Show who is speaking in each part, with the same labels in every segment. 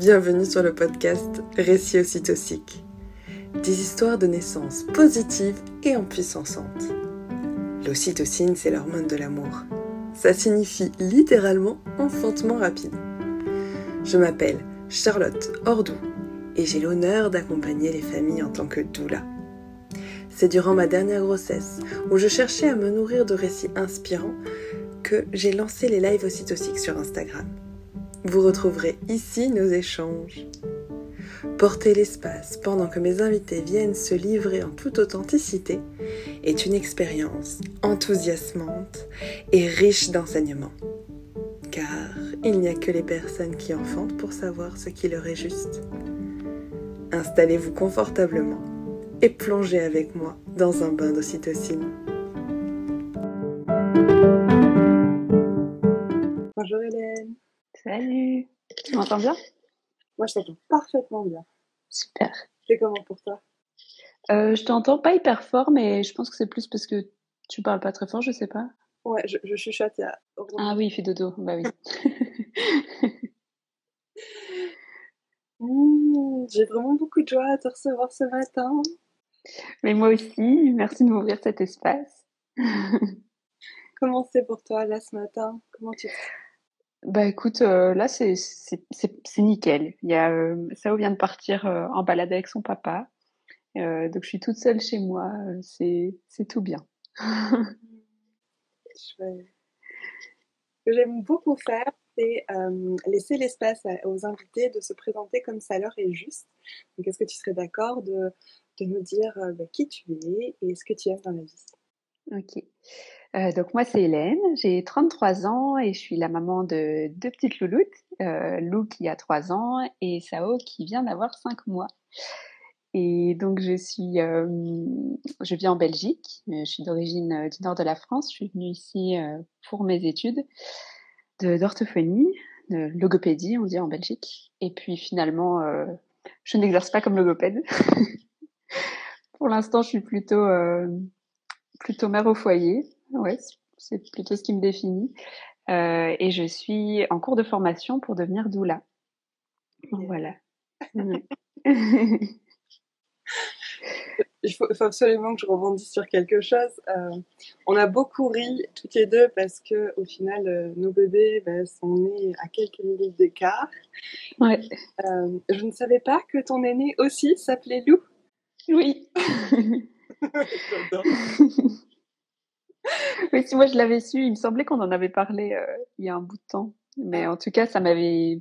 Speaker 1: Bienvenue sur le podcast Récits ocytociques. Des histoires de naissance positives et empuissançantes. L'ocytocine, c'est l'hormone de l'amour. Ça signifie littéralement enfantement rapide. Je m'appelle Charlotte Ordou et j'ai l'honneur d'accompagner les familles en tant que doula. C'est durant ma dernière grossesse, où je cherchais à me nourrir de récits inspirants, que j'ai lancé les lives ocytociques sur Instagram. Vous retrouverez ici nos échanges. Porter l'espace pendant que mes invités viennent se livrer en toute authenticité est une expérience enthousiasmante et riche d'enseignements. Car il n'y a que les personnes qui enfantent pour savoir ce qui leur est juste. Installez-vous confortablement et plongez avec moi dans un bain d'ocytocine.
Speaker 2: Salut. Tu m'entends bien?
Speaker 1: Moi, je t'entends parfaitement bien.
Speaker 2: Super.
Speaker 1: C'est comment pour toi?
Speaker 2: Euh, Je t'entends pas hyper fort, mais je pense que c'est plus parce que tu parles pas très fort, je sais pas.
Speaker 1: Ouais, je, je chuchote. A...
Speaker 2: Ah oui, il fait dodo. Bah oui.
Speaker 1: Mmh, J'ai vraiment beaucoup de joie à te recevoir ce matin.
Speaker 2: mais moi aussi, merci de m'ouvrir cet espace.
Speaker 1: Comment c'est pour toi là ce matin? Comment tu te
Speaker 2: Bah écoute, euh, là c'est nickel. Il y a euh, Sao vient de partir euh, en balade avec son papa, Euh, donc je suis toute seule chez moi. C'est c'est tout bien.
Speaker 1: Chouette. Ce que j'aime beaucoup faire, c'est laisser l'espace aux invités de se présenter comme ça leur est juste. Donc, est-ce que tu serais d'accord de, de nous dire bah, qui tu es et ce que tu aimes dans la vie?
Speaker 2: Ok. Euh, donc moi c'est Hélène, j'ai 33 ans et je suis la maman de deux petites louloutes, euh, Lou qui a 3 ans et Sao qui vient d'avoir 5 mois. Et donc je suis, euh, je vis en Belgique, Euh, je suis d'origine euh, du nord de la France, je suis venue ici euh, pour mes études de d'orthophonie, de logopédie on dit en Belgique. Et puis finalement, je n'exerce pas comme logopède. pour l'instant je suis plutôt plutôt mère au foyer. Ouais, c- c'est plutôt ce qui me définit. Euh, et je suis en cours de formation pour devenir doula. Donc, Voilà. Mm.
Speaker 1: Il faut, absolument que je rebondisse sur quelque chose. Euh, on a beaucoup ri toutes les deux parce que au final, euh, nos bébés bah, sont nés à quelques minutes d'écart.
Speaker 2: ouais.
Speaker 1: Euh, je ne savais pas que ton aîné aussi s'appelait Lou.
Speaker 2: Oui. Oui, si moi je l'avais su, il me semblait qu'on en avait parlé euh, il y a un bout de temps. Mais en tout cas, ça m'avait.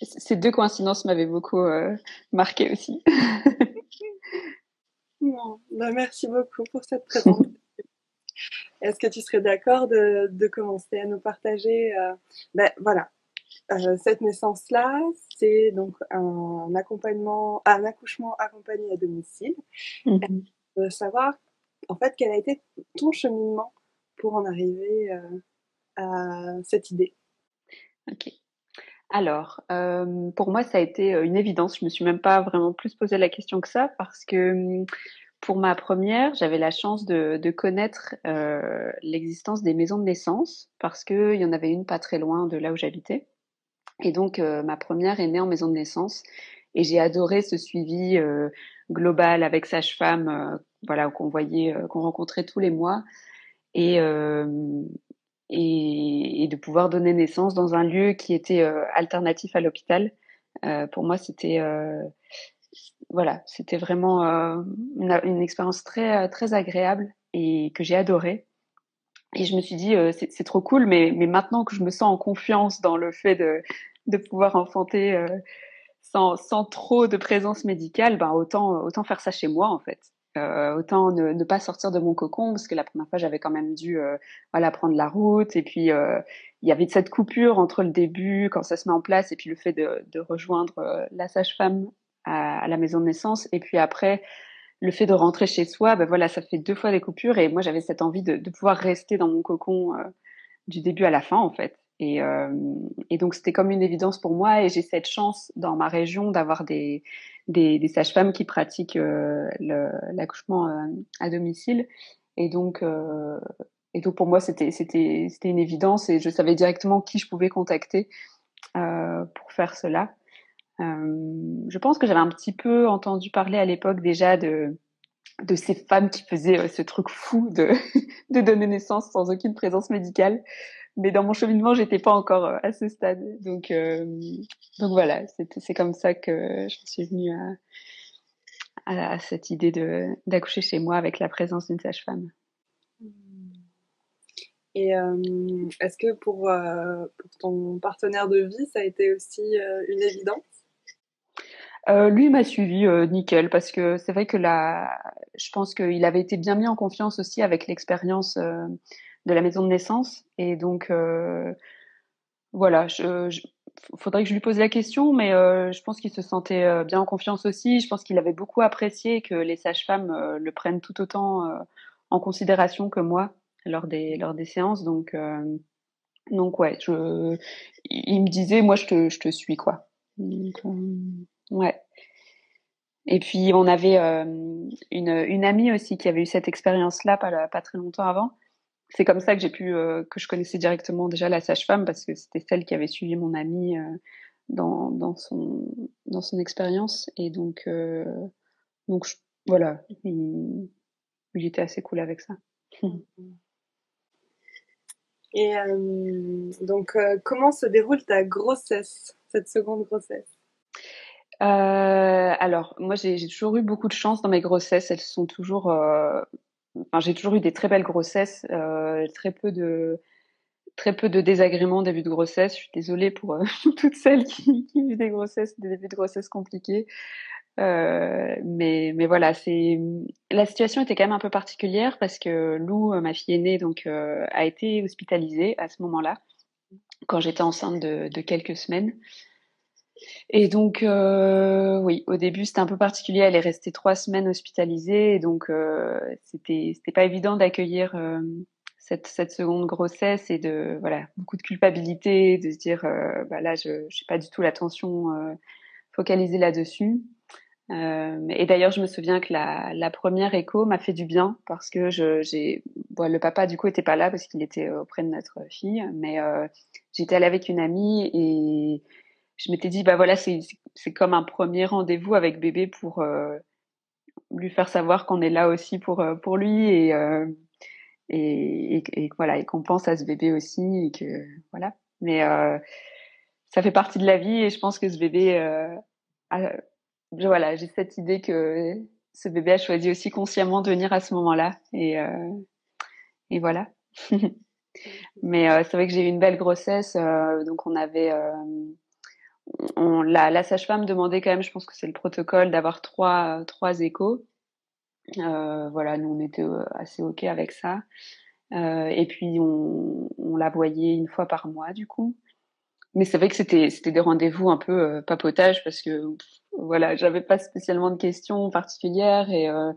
Speaker 2: Ces deux coïncidences m'avaient beaucoup euh, marqué aussi.
Speaker 1: Non, bah, merci beaucoup pour cette présentation. Est-ce que tu serais d'accord de, de commencer à nous partager euh, ben, voilà, Euh, cette naissance-là, c'est donc un accompagnement, un accouchement accompagné à domicile.
Speaker 2: Mhm.
Speaker 1: De savoir, en fait, quel a été ton cheminement pour en arriver euh, à cette idée.
Speaker 2: Ok. Alors, euh, pour moi, ça a été euh, une évidence. Je me suis même pas vraiment plus posé la question que ça parce que hum, pour ma première, j'avais la chance de, connaître l'existence des maisons de naissance parce que il y en avait une pas très loin de là où j'habitais. Et donc, ma première est née en maison de naissance et j'ai adoré ce suivi global avec sage-femme, voilà, qu'on voyait, qu'on rencontrait tous les mois et, euh, et, de pouvoir donner naissance dans un lieu qui était euh, alternatif à l'hôpital. Euh, pour moi, c'était voilà, c'était vraiment une, expérience très très agréable et que j'ai adorée. Et je me suis dit, c'est trop cool, mais, mais maintenant que je me sens en confiance dans le fait de, de pouvoir enfanter sans, sans trop de présence médicale, ben autant, autant faire ça chez moi en fait. Euh, autant ne, ne pas sortir de mon cocon parce que la première fois j'avais quand même dû euh, voilà prendre la route. Et puis euh, il y avait cette coupure entre le début quand ça se met en place et puis le fait de, de rejoindre euh, la sage-femme à, à la maison de naissance. Et puis après le fait de rentrer chez soi ben voilà ça fait deux fois des coupures. Et moi j'avais cette envie de, de pouvoir rester dans mon cocon euh, du début à la fin en fait. Et, et donc c'était comme une évidence pour moi. Et j'ai cette chance dans ma région d'avoir des, des, des sages-femmes qui pratiquent euh, l'accouchement euh, à domicile. Et donc euh, et donc pour moi c'était une évidence et je savais directement qui je pouvais contacter euh, pour faire cela. Je pense que j'avais un petit peu entendu parler à l'époque déjà de de ces femmes qui faisaient ce truc fou de de donner naissance sans aucune présence médicale mais dans mon cheminement, j'étais pas encore euh, à ce stade. Donc, euh, donc voilà, c'est comme ça que je suis venue à, à cette idée d'accoucher chez moi avec la présence d'une sage-femme.
Speaker 1: Et euh, est-ce que pour, pour, ton partenaire de vie, ça a été aussi une évidence?
Speaker 2: Euh, lui m'a suivi nickel parce que c'est vrai que là, je pense qu'il avait été bien mis en confiance aussi avec l'expérience de la maison de naissance. Et donc, euh, voilà, je, faudrait que je lui pose la question, mais euh, je pense qu'il se sentait euh, bien en confiance aussi. Je pense qu'il avait beaucoup apprécié que les sages-femmes le prennent tout autant en considération que moi lors des, lors des séances. Donc, donc ouais, je, il me disait, moi, je te, je te suis, quoi. ouais. Et puis, on avait une, une amie aussi qui avait eu cette expérience-là pas, pas très longtemps avant c'est comme ça que j'ai pu euh, que je connaissais directement déjà la sage-femme parce que c'était celle qui avait suivi mon amie euh, dans, dans son dans son expérience. Et donc euh, donc voilà il, il, était assez cool avec ça.
Speaker 1: Et donc comment se déroule ta grossesse cette seconde grossesse?
Speaker 2: Alors moi j'ai toujours eu beaucoup de chance dans mes grossesses. Elles sont toujours enfin, j'ai toujours eu des très belles grossesses, euh, très peu de très peu de désagréments début de grossesse. Je suis désolée pour euh, toutes celles qui, qui vivent des grossesses, des débuts de grossesse compliqués. Euh, mais, mais voilà, c'est la situation était quand même un peu particulière parce que Lou, ma fille aînée, donc a été hospitalisée à ce moment-là quand j'étais enceinte de, de, quelques semaines. Et donc, euh, oui, au début, c'était un peu particulier. Elle est restée trois semaines hospitalisée, donc euh, c'était c'était pas évident d'accueillir euh, cette cette seconde grossesse et de voilà beaucoup de culpabilité, de se dire euh, bah là, je je pas du tout l'attention focalisée là-dessus. Et d'ailleurs, je me souviens que la, la première écho m'a fait du bien parce que je, j'ai, bon, le papa du coup était pas là parce qu'il était auprès de notre fille, mais j'étais allée avec une amie et je m'étais dit, bah voilà, c'est comme un premier rendez-vous avec bébé pour euh, lui faire savoir qu'on est là aussi pour, euh, pour lui et, euh, et, et, voilà, et qu'on pense à ce bébé aussi et que voilà. Mais euh, ça fait partie de la vie et je pense que ce bébé, euh, voilà, j'ai cette idée que ce bébé a choisi aussi consciemment de venir à ce moment-là et, euh, et voilà. Mais c'est vrai que j'ai eu une belle grossesse, donc on avait on, la, la sage-femme demandait quand même, je pense que c'est le protocole, d'avoir trois, trois échos. Euh, voilà, nous on était euh, assez ok avec ça. Euh, et puis on, la voyait une fois par mois du coup. Mais c'est vrai que c'était c'était des rendez-vous un peu papotage parce que voilà, j'avais pas spécialement de questions particulières et euh,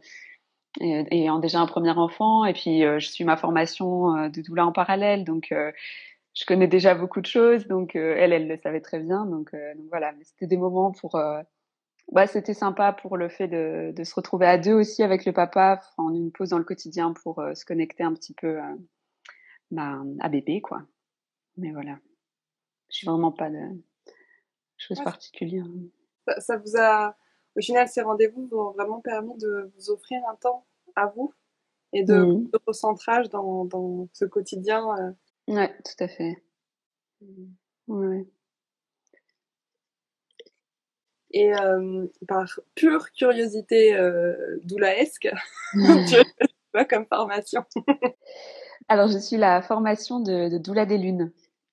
Speaker 2: et, ayant déjà un premier enfant et puis je suis ma formation de doula en parallèle donc je connais déjà beaucoup de choses, donc euh, elle, elle le savait très bien. Donc, euh, donc voilà, mais c'était des moments pour. Euh, bah, c'était sympa pour le fait de, de, se retrouver à deux aussi avec le papa, en une pause dans le quotidien pour se connecter un petit peu bah, à bébé, quoi. Mais voilà, je suis vraiment pas de choses particulières.
Speaker 1: Ça, ça, vous a, au final, ces rendez-vous vous ont vraiment permis de vous offrir un temps à vous et de, mmh. de recentrage dans, dans ce quotidien
Speaker 2: Ouais, tout à fait. Ouais.
Speaker 1: Et euh, par pure curiosité euh, doulaesque, tu as comme formation
Speaker 2: Alors, je suis la formation de, de Doula des Lunes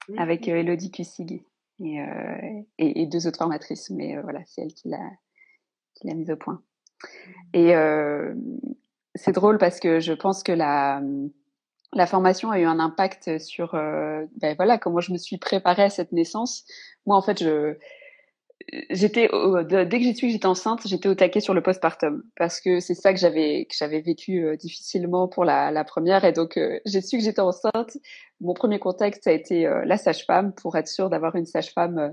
Speaker 2: mmh. avec euh, Elodie Cussig et, euh, et, et, deux autres formatrices, mais voilà, c'est elle qui l'a qui l'a mise au point. Et euh, c'est drôle parce que je pense que la la formation a eu un impact sur euh, ben voilà comment je me suis préparée à cette naissance. Moi en fait je j'étais dès que j'ai su que j'étais enceinte, j'étais au taquet sur le postpartum parce que c'est ça que j'avais que j'avais vécu euh, difficilement pour la, première et donc euh, j'ai su que j'étais enceinte. Mon premier contact ça a été la sage-femme pour être sûre d'avoir une sage-femme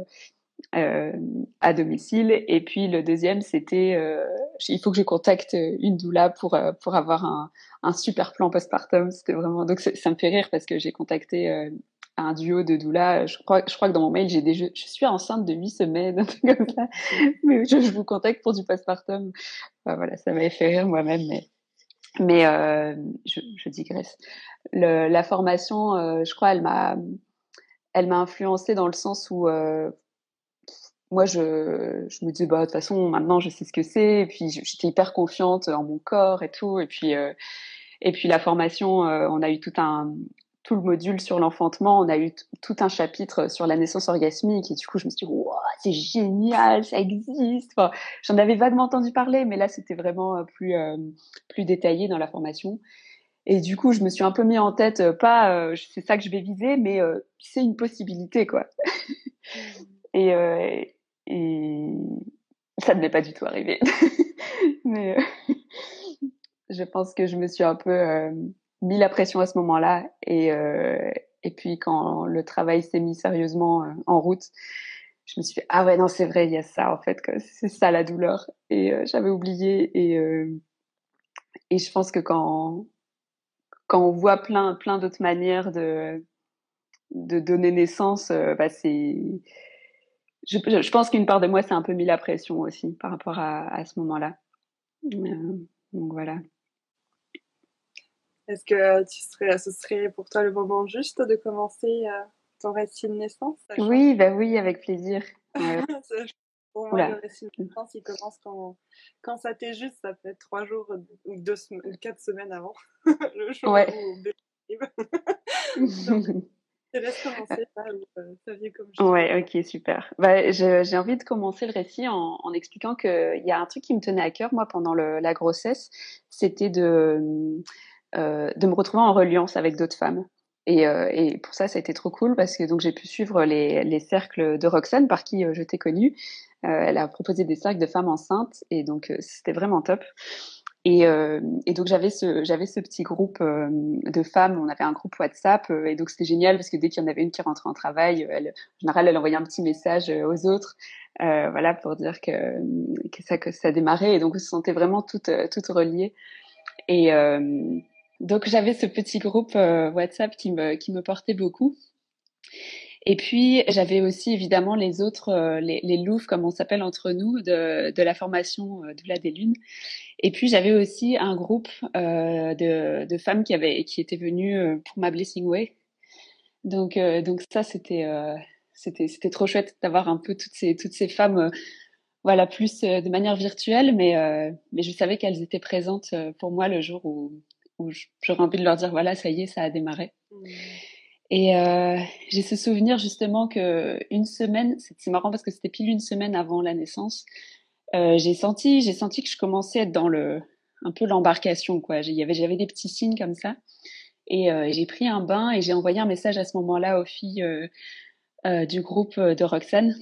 Speaker 2: euh, à domicile. Et puis le deuxième, c'était euh, il faut que je contacte une doula pour euh, pour avoir un, un super plan postpartum. C'était vraiment donc ça me fait rire parce que j'ai contacté un duo de doula. Je crois, je crois que dans mon mail, j'ai des je, je suis enceinte de huit semaines, un truc comme ça. Mais je, vous contacte pour du postpartum. Enfin, voilà, ça m'avait fait rire moi-même, mais mais euh, je, je, digresse. Le, la formation, euh, je crois, elle m'a elle m'a influencée dans le sens où euh, moi, je, me dis, bah, de toute façon, maintenant, je sais ce que c'est. Et puis, j'étais hyper confiante en mon corps et tout. Et puis, euh, et puis la formation, euh, on a eu tout un, tout le module sur l'enfantement, on a eu tout un chapitre sur la naissance orgasmique et du coup je me suis dit c'est génial, ça existe. Enfin, j'en avais vaguement entendu parler, mais là c'était vraiment euh, plus plus détaillé dans la formation. Et du coup je me suis un peu mis en tête pas c'est ça que je vais viser, mais c'est une possibilité quoi. et et ça ne m'est pas du tout arrivé. mais je pense que je me suis un peu mis la pression à ce moment-là. Et, euh, et puis quand le travail s'est mis sérieusement euh, en route, je me suis dit, ah ouais, non, c'est vrai, il y a ça en fait, c'est ça la douleur. Et euh, j'avais oublié. Et, euh, et je pense que quand, quand on voit plein, plein d'autres manières de, de donner naissance, euh, bah c'est. Je, je, pense qu'une part de moi s'est un peu mis la pression aussi par rapport à, à ce moment-là. Euh, donc voilà.
Speaker 1: Est-ce que tu serais, ce serait pour toi le moment juste de commencer euh, ton récit de naissance
Speaker 2: Oui, bah oui, avec plaisir.
Speaker 1: Ouais. pour moi, Oula. le récit de naissance, il commence quand, quand ça t'est juste, ça peut être trois jours ou deux quatre semaines avant le jour
Speaker 2: ouais.
Speaker 1: où Donc, je laisse commencer ça, ou, euh, ça vient comme je
Speaker 2: Ouais, ok, super. Bah, j'ai envie de commencer le récit en, en expliquant qu'il y a un truc qui me tenait à cœur, moi, pendant le, la grossesse, c'était de euh, de me retrouver en reliance avec d'autres femmes. Et, euh, et, pour ça, ça a été trop cool parce que donc j'ai pu suivre les, les, cercles de Roxane par qui euh, je t'ai connue. elle a proposé des cercles de femmes enceintes et donc c'était vraiment top. Et, euh, et, donc j'avais ce j'avais ce petit groupe euh, de femmes. On avait un groupe WhatsApp euh, et donc c'était génial parce que dès qu'il y en avait une qui rentrait en travail, elle, en général elle envoyait un petit message aux autres, voilà pour dire que que ça que ça démarrait. Et donc on se sentait vraiment toutes toutes reliées. Et donc j'avais ce petit groupe euh, WhatsApp qui me, qui me portait beaucoup. Et puis j'avais aussi évidemment les autres, euh, les, les louves comme on s'appelle entre nous de, de la formation euh, Doula des Lunes. Et puis j'avais aussi un groupe euh, de, de femmes qui avaient qui étaient venues euh, pour ma Blessing Way. Donc euh, donc ça c'était c'était c'était trop chouette d'avoir un peu toutes ces toutes ces femmes voilà plus de manière virtuelle mais mais je savais qu'elles étaient présentes pour moi le jour où où j'aurais envie de leur dire voilà, ça y est, ça a démarré. Mmh. Et euh, j'ai ce souvenir justement que une semaine, c'est marrant parce que c'était pile une semaine avant la naissance, euh, j'ai senti, j'ai senti que je commençais à être dans le, un peu l'embarcation quoi. J'avais des petits signes comme ça. Et euh, j'ai pris un bain et j'ai envoyé un message à ce moment-là aux filles euh, euh, du groupe de Roxane.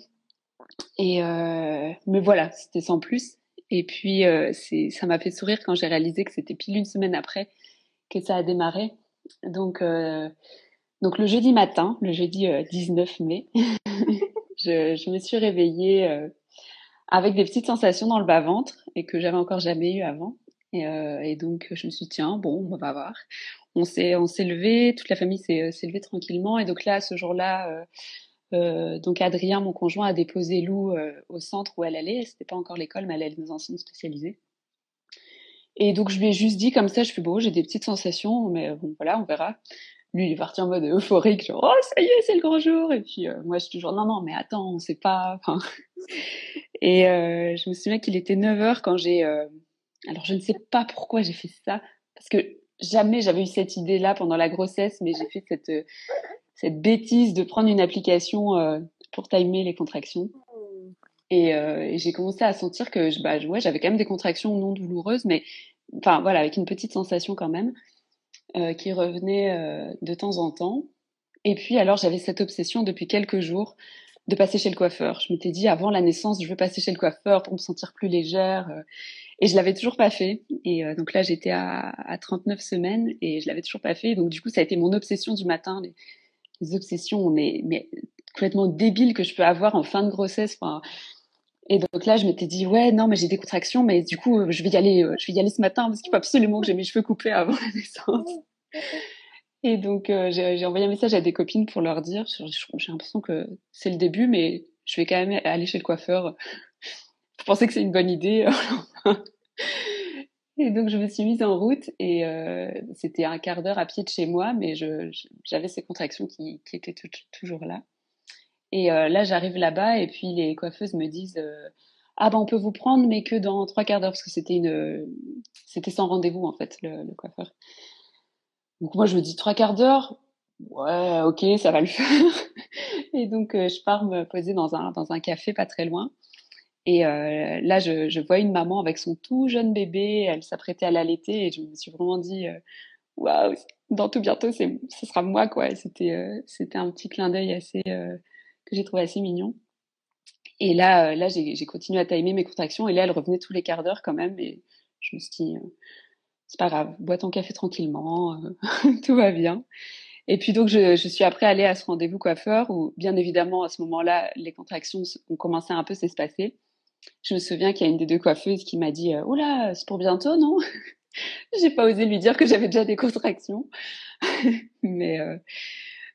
Speaker 2: Et euh, mais voilà, c'était sans plus. Et puis ça m'a fait sourire quand j'ai réalisé que c'était pile une semaine après que ça a démarré. Donc, euh, donc le jeudi matin, le jeudi euh, 19 mai, je, me suis réveillée euh, avec des petites sensations dans le bas-ventre et que j'avais encore jamais eu avant. Et, euh, et, donc je me suis dit, tiens, bon, on va voir. On s'est, on levé, toute la famille s'est, levée tranquillement. Et donc là, ce jour-là, euh, donc Adrien, mon conjoint, a déposé Lou au centre où elle allait. C'était pas encore l'école, mais elle allait dans un centre. Et donc je lui ai juste dit comme ça, je fais bon, j'ai des petites sensations, mais bon voilà, on verra. Lui, il est parti en mode euphorique, genre oh ça y est, c'est le grand jour. Et puis euh, moi, je suis toujours non non, mais attends, on sait pas. Enfin... Et euh, je me souviens qu'il était 9 heures quand j'ai. Euh... Alors je ne sais pas pourquoi j'ai fait ça, parce que jamais j'avais eu cette idée-là pendant la grossesse, mais j'ai fait cette cette bêtise de prendre une application pour timer les contractions. Et, et j'ai commencé à sentir que bah, ouais, j'avais quand même des contractions non douloureuses, mais enfin voilà, avec une petite sensation quand même euh, qui revenait euh, de temps en temps. Et puis alors j'avais cette obsession depuis quelques jours de passer chez le coiffeur. Je m'étais dit avant la naissance, je veux passer chez le coiffeur pour me sentir plus légère. Euh, et je l'avais toujours pas fait. Et euh, donc là, j'étais à, à 39 semaines et je l'avais toujours pas fait. Donc du coup, ça a été mon obsession du matin. Les, les obsessions, mais, mais complètement débiles que je peux avoir en fin de grossesse. Et donc là, je m'étais dit, ouais, non, mais j'ai des contractions, mais du coup, je vais y aller, je vais y aller ce matin parce qu'il faut absolument que j'ai mes cheveux coupés avant la naissance. Et donc, euh, j'ai envoyé un message à des copines pour leur dire, j'ai l'impression que c'est le début, mais je vais quand même aller chez le coiffeur. Je pensais que c'est une bonne idée? et donc, je me suis mise en route et euh, c'était un quart d'heure à pied de chez moi, mais j'avais ces contractions qui, qui étaient toujours là. Et euh, là, j'arrive là-bas et puis les coiffeuses me disent euh, ah ben on peut vous prendre, mais que dans trois quarts d'heure parce que c'était une c'était sans rendez-vous en fait le, coiffeur. Donc moi, je me dis trois quarts d'heure? Ouais, ok, ça va le faire. et donc, euh, je pars me poser dans un, dans un café pas très loin. Et là, je, vois une maman avec son tout jeune bébé. Elle s'apprêtait à l'allaiter et je me suis vraiment dit, waouh, dans tout bientôt, ce sera moi, quoi. c'était, c'était un petit clin d'œil assez, j'ai trouvé assez mignon. Et là, là, j'ai, continué à timer mes contractions. Et là, elles revenaient tous les quarts d'heure quand même. Et je me suis dit, c'est pas grave, bois ton café tranquillement, euh, tout va bien. Et puis donc je, suis après allée à ce rendez-vous coiffeur où bien évidemment à ce moment-là les contractions ont commencé à un peu s'espacer. Je me souviens qu'il y a une des deux coiffeuses qui m'a dit "Oh là, c'est pour bientôt, non J'ai pas osé lui dire que j'avais déjà des contractions, mais euh,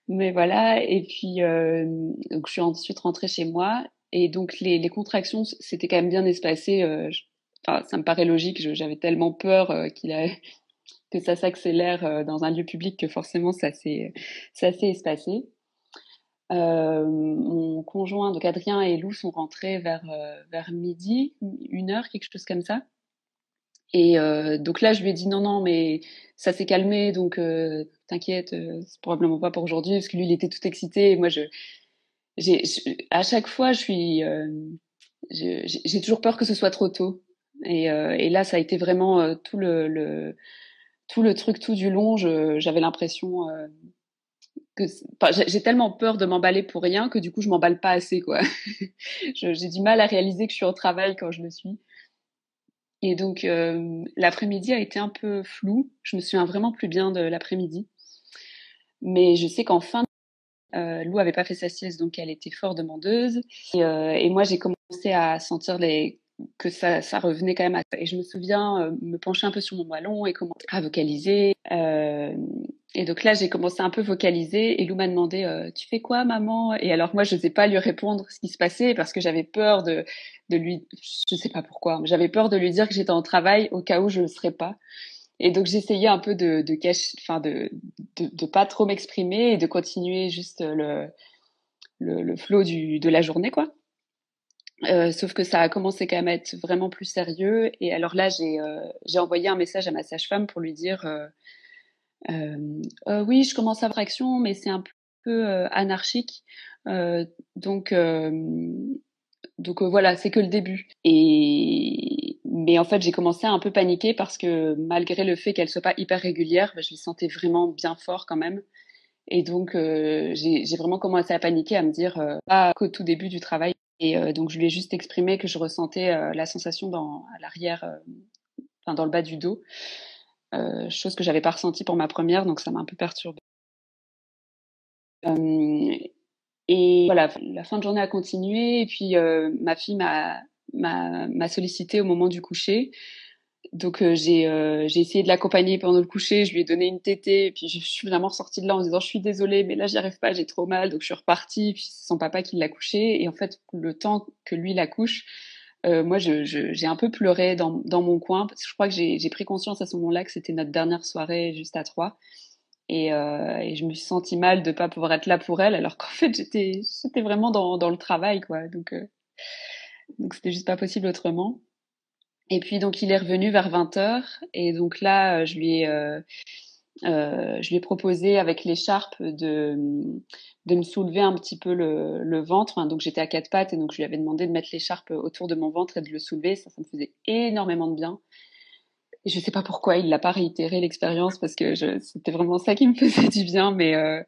Speaker 2: mais voilà. Et puis euh, donc je suis ensuite rentrée chez moi et donc les, les contractions c'était quand même bien espacé. Euh, ça me paraît logique. J'avais tellement peur euh, qu'il a, que ça s'accélère euh, dans un lieu public que forcément ça s'est, assez espacé. Euh, mon conjoint, donc Adrien et Lou, sont rentrés vers, vers midi, une heure, quelque chose comme ça. Et donc là, je lui ai dit non, non, mais ça s'est calmé, donc t'inquiète, c'est probablement pas pour aujourd'hui, parce que lui, il était tout excité. Et moi, je, j'ai, à chaque fois, je suis, j'ai toujours peur que ce soit trop tôt. Et, euh, et, là, ça a été vraiment euh, tout le, le, tout le truc tout du long. J'avais l'impression euh, que j'ai tellement peur de m'emballer pour rien que du coup, je m'emballe pas assez. quoi. j'ai du mal à réaliser que je suis au travail quand je le suis. Et donc, l'après-midi a été un peu flou. Je me souviens vraiment plus bien de l'après-midi. Mais je sais qu'en fin euh, Lou avait pas fait sa sieste, donc elle était fort demandeuse. Et, euh, et moi, j'ai commencé à sentir les que ça, ça revenait quand même à... Et je me souviens euh, me pencher un peu sur mon ballon et commencer à vocaliser. Euh, et donc là, j'ai commencé un peu vocaliser et Lou m'a demandé euh, Tu fais quoi, maman? Et alors moi, je n'osais pas lui répondre ce qui se passait parce que j'avais peur de, de lui... Je sais pas pourquoi, mais j'avais peur de lui dire que j'étais en travail au cas où je ne le serais pas. Et donc j'essayais un peu de, de cacher, enfin de, de, de pas trop m'exprimer et de continuer juste le, le, le flot du, de la journée, quoi. Euh, sauf que ça a commencé quand même à être vraiment plus sérieux. Et alors là, j'ai euh, envoyé un message à ma sage-femme pour lui dire euh, euh, euh oui, je commence à avoir action, mais c'est un peu anarchique. donc donc voilà, c'est que le début. Et mais en fait, j'ai commencé à un peu paniquer parce que malgré le fait qu'elle soit pas hyper régulière, bah, je me sentais vraiment bien fort quand même. Et donc, j'ai vraiment commencé à paniquer, à me dire, pas qu'au tout début du travail, et euh, donc, je lui ai juste exprimé que je ressentais euh, la sensation dans, à l'arrière, euh, enfin, dans le bas du dos, chose que j'avais pas ressentie pour ma première, donc ça m'a un peu perturbée. et voilà, la fin de journée a continué, et puis ma fille m'a sollicité au moment du coucher. Donc euh, j'ai euh, j'ai essayé de l'accompagner pendant le coucher, je lui ai donné une tétée, puis je suis vraiment sortie de là en disant je suis désolée, mais là j'y arrive pas, j'ai trop mal, donc je suis repartie. Puis c'est son papa qui l'a couché, et en fait le temps que lui la couche, euh, moi je, j'ai un peu pleuré dans, dans mon coin parce que je crois que j'ai, j'ai pris conscience à ce moment-là que c'était notre dernière soirée juste à trois, et, euh, et je me suis sentie mal de pas pouvoir être là pour elle, alors qu'en fait j'étais vraiment dans dans le travail quoi, donc donc c'était juste pas possible autrement. Et puis donc il est revenu vers 20h et donc là euh, je lui ai euh, euh, je lui ai proposé avec l'écharpe de de me soulever un petit peu le, le ventre. donc j'étais à quatre pattes et donc je lui avais demandé de mettre l'écharpe autour de mon ventre et de le soulever. Ça, ça me faisait énormément de bien. Et je sais pas pourquoi il l'a pas réitéré l'expérience parce que c'était vraiment ça qui me faisait du bien. Mais euh,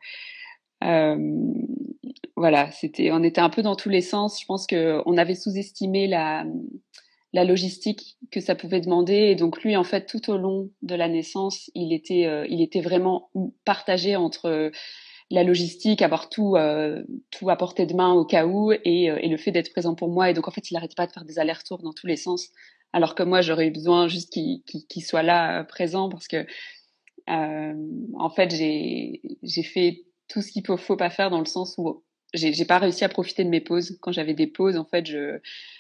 Speaker 2: euh, voilà, c'était, on était un peu dans tous les sens. Je pense que on avait sous-estimé la la logistique que ça pouvait demander. Et donc lui, en fait, tout au long de la naissance, il était, euh, vraiment partagé entre euh, la logistique, avoir tout, euh, tout à portée de main au cas où, et, le fait d'être présent pour moi. Et donc en fait, il n'arrêtait pas de faire des allers-retours dans tous les sens, alors que moi, j'aurais eu besoin juste qu'il soit là présent parce que en fait, j'ai fait tout ce qu'il faut, faut pas faire dans le sens où j'ai pas réussi à profiter de mes pauses. Quand j'avais des pauses, en fait,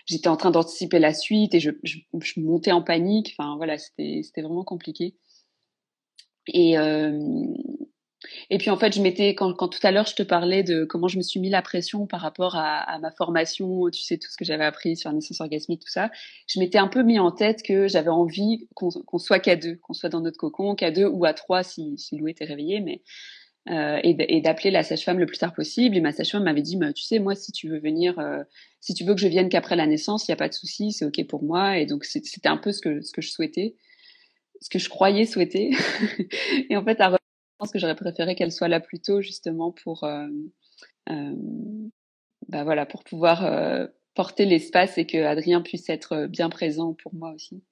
Speaker 2: j'étais en train d'anticiper la suite et je, je, montais en panique. Enfin voilà, c'était vraiment compliqué. Et euh, et puis en fait, je m'étais quand, quand tout à l'heure je te parlais de comment je me suis mis la pression par rapport à, ma formation, tu sais tout ce que j'avais appris sur la naissance orgasmique, tout ça. Je m'étais un peu mis en tête que j'avais envie qu'on soit qu'à deux, qu'on soit dans notre cocon, qu'à deux ou à trois si, si Lou était réveillé, mais euh, et d'appeler la sage-femme le plus tard possible. Et ma sage-femme m'avait dit, tu sais, moi, si tu veux venir, euh, si tu veux que je vienne qu'après la naissance, il n'y a pas de souci, c'est ok pour moi. Et donc c'était un peu ce que ce que je souhaitais, ce que je croyais souhaiter. et en fait, à je pense que j'aurais préféré qu'elle soit là plus tôt, justement pour, euh, bah voilà, pour pouvoir porter l'espace et que Adrien puisse être bien présent pour moi aussi.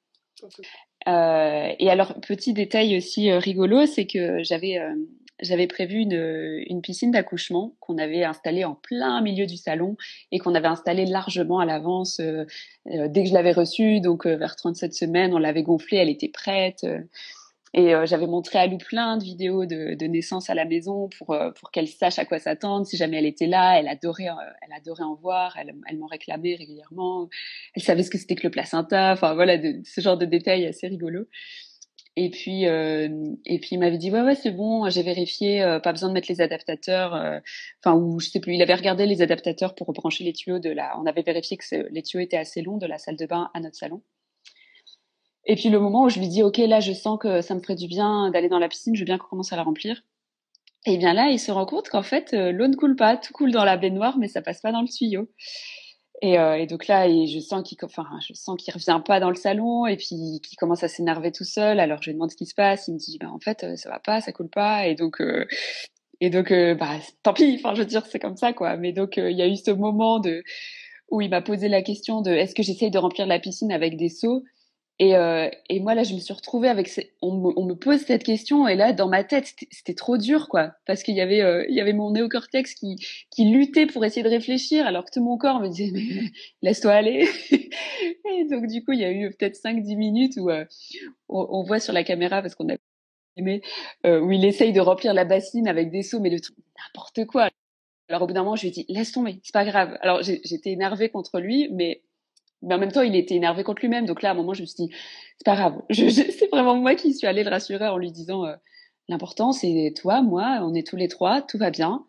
Speaker 2: Et alors, petit détail aussi rigolo, c'est que j'avais j'avais prévu une, une piscine d'accouchement qu'on avait installée en plein milieu du salon et qu'on avait installée largement à l'avance euh, euh, dès que je l'avais reçue. Donc euh, vers 37 semaines, on l'avait gonflée, elle était prête. et j'avais montré à Lou plein de vidéos de, naissance à la maison pour pour qu'elle sache à quoi s'attendre si jamais elle était là. Elle adorait elle adorait en voir. Elle, m'en réclamait régulièrement. Elle savait ce que c'était que le placenta. Enfin voilà, ce genre de détails assez rigolos. Et puis, euh, et puis il m'avait dit ouais ouais c'est bon, j'ai vérifié, euh, pas besoin de mettre les adaptateurs. Euh, enfin ou je sais plus, il avait regardé les adaptateurs pour brancher les tuyaux de la. On avait vérifié que les tuyaux étaient assez longs de la salle de bain à notre salon. Et puis le moment où je lui dis ok là je sens que ça me ferait du bien d'aller dans la piscine, je veux bien qu'on commence à la remplir. Et bien là il se rend compte qu'en fait l'eau ne coule pas, tout coule dans la baignoire mais ça passe pas dans le tuyau. Et, euh, et, donc là, et je sens qu'il, enfin, je sens qu'il revient pas dans le salon et puis qu'il commence à s'énerver tout seul. Alors je lui demande ce qui se passe. Il me dit, bah en fait, euh, ça va pas, ça coule pas. Et donc, euh, et donc, euh, bah tant pis. Enfin, je veux dire, c'est comme ça, quoi. Mais donc, il y a eu ce moment de où il m'a posé la question de est-ce que j'essaye de remplir la piscine avec des seaux? Et, euh, et moi là, je me suis retrouvée avec. On, me, on, me, pose cette question et là, dans ma tête, c'était trop dur, quoi, parce qu'il y avait, euh, il y avait mon néocortex qui, qui luttait pour essayer de réfléchir, alors que tout mon corps me disait mais laisse-toi aller. et donc du coup, il y a eu peut-être 5-10 minutes où euh, on, on, voit sur la caméra parce qu'on a aimé euh, où il essaye de remplir la bassine avec des seaux, mais le truc n'importe quoi. Alors au bout d'un moment, je lui ai dit laisse tomber, c'est pas grave. Alors j'étais énervée contre lui, mais mais en même temps, il était énervé contre lui-même. Donc là, à un moment, je me suis dit, c'est pas grave. Je, je, c'est vraiment moi qui suis allée le rassurer en lui disant, euh, l'important, c'est toi, moi, on est tous les trois, tout va bien.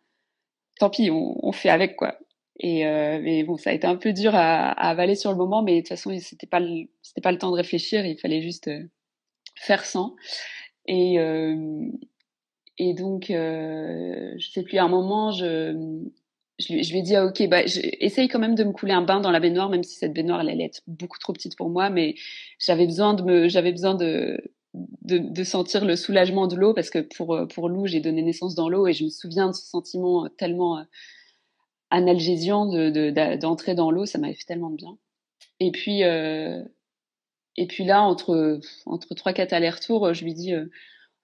Speaker 2: Tant pis, on, on fait avec, quoi. Et euh, mais bon, ça a été un peu dur à, à, avaler sur le moment, mais de toute façon, c'était pas le, c'était pas le temps de réfléchir. Il fallait juste euh, faire sans. Et euh, et donc, euh, je sais plus, à un moment, je je lui, ai dit ah, ok bah essaye quand même de me couler un bain dans la baignoire même si cette baignoire elle allait être beaucoup trop petite pour moi mais j'avais besoin de me j'avais besoin de, sentir le soulagement de l'eau parce que pour pour Lou j'ai donné naissance dans l'eau et je me souviens de ce sentiment tellement euh, analgésiant de d'entrer dans l'eau ça m'avait fait tellement de bien. Et puis euh, et puis là entre entre trois quatre allers-retours je lui dis euh,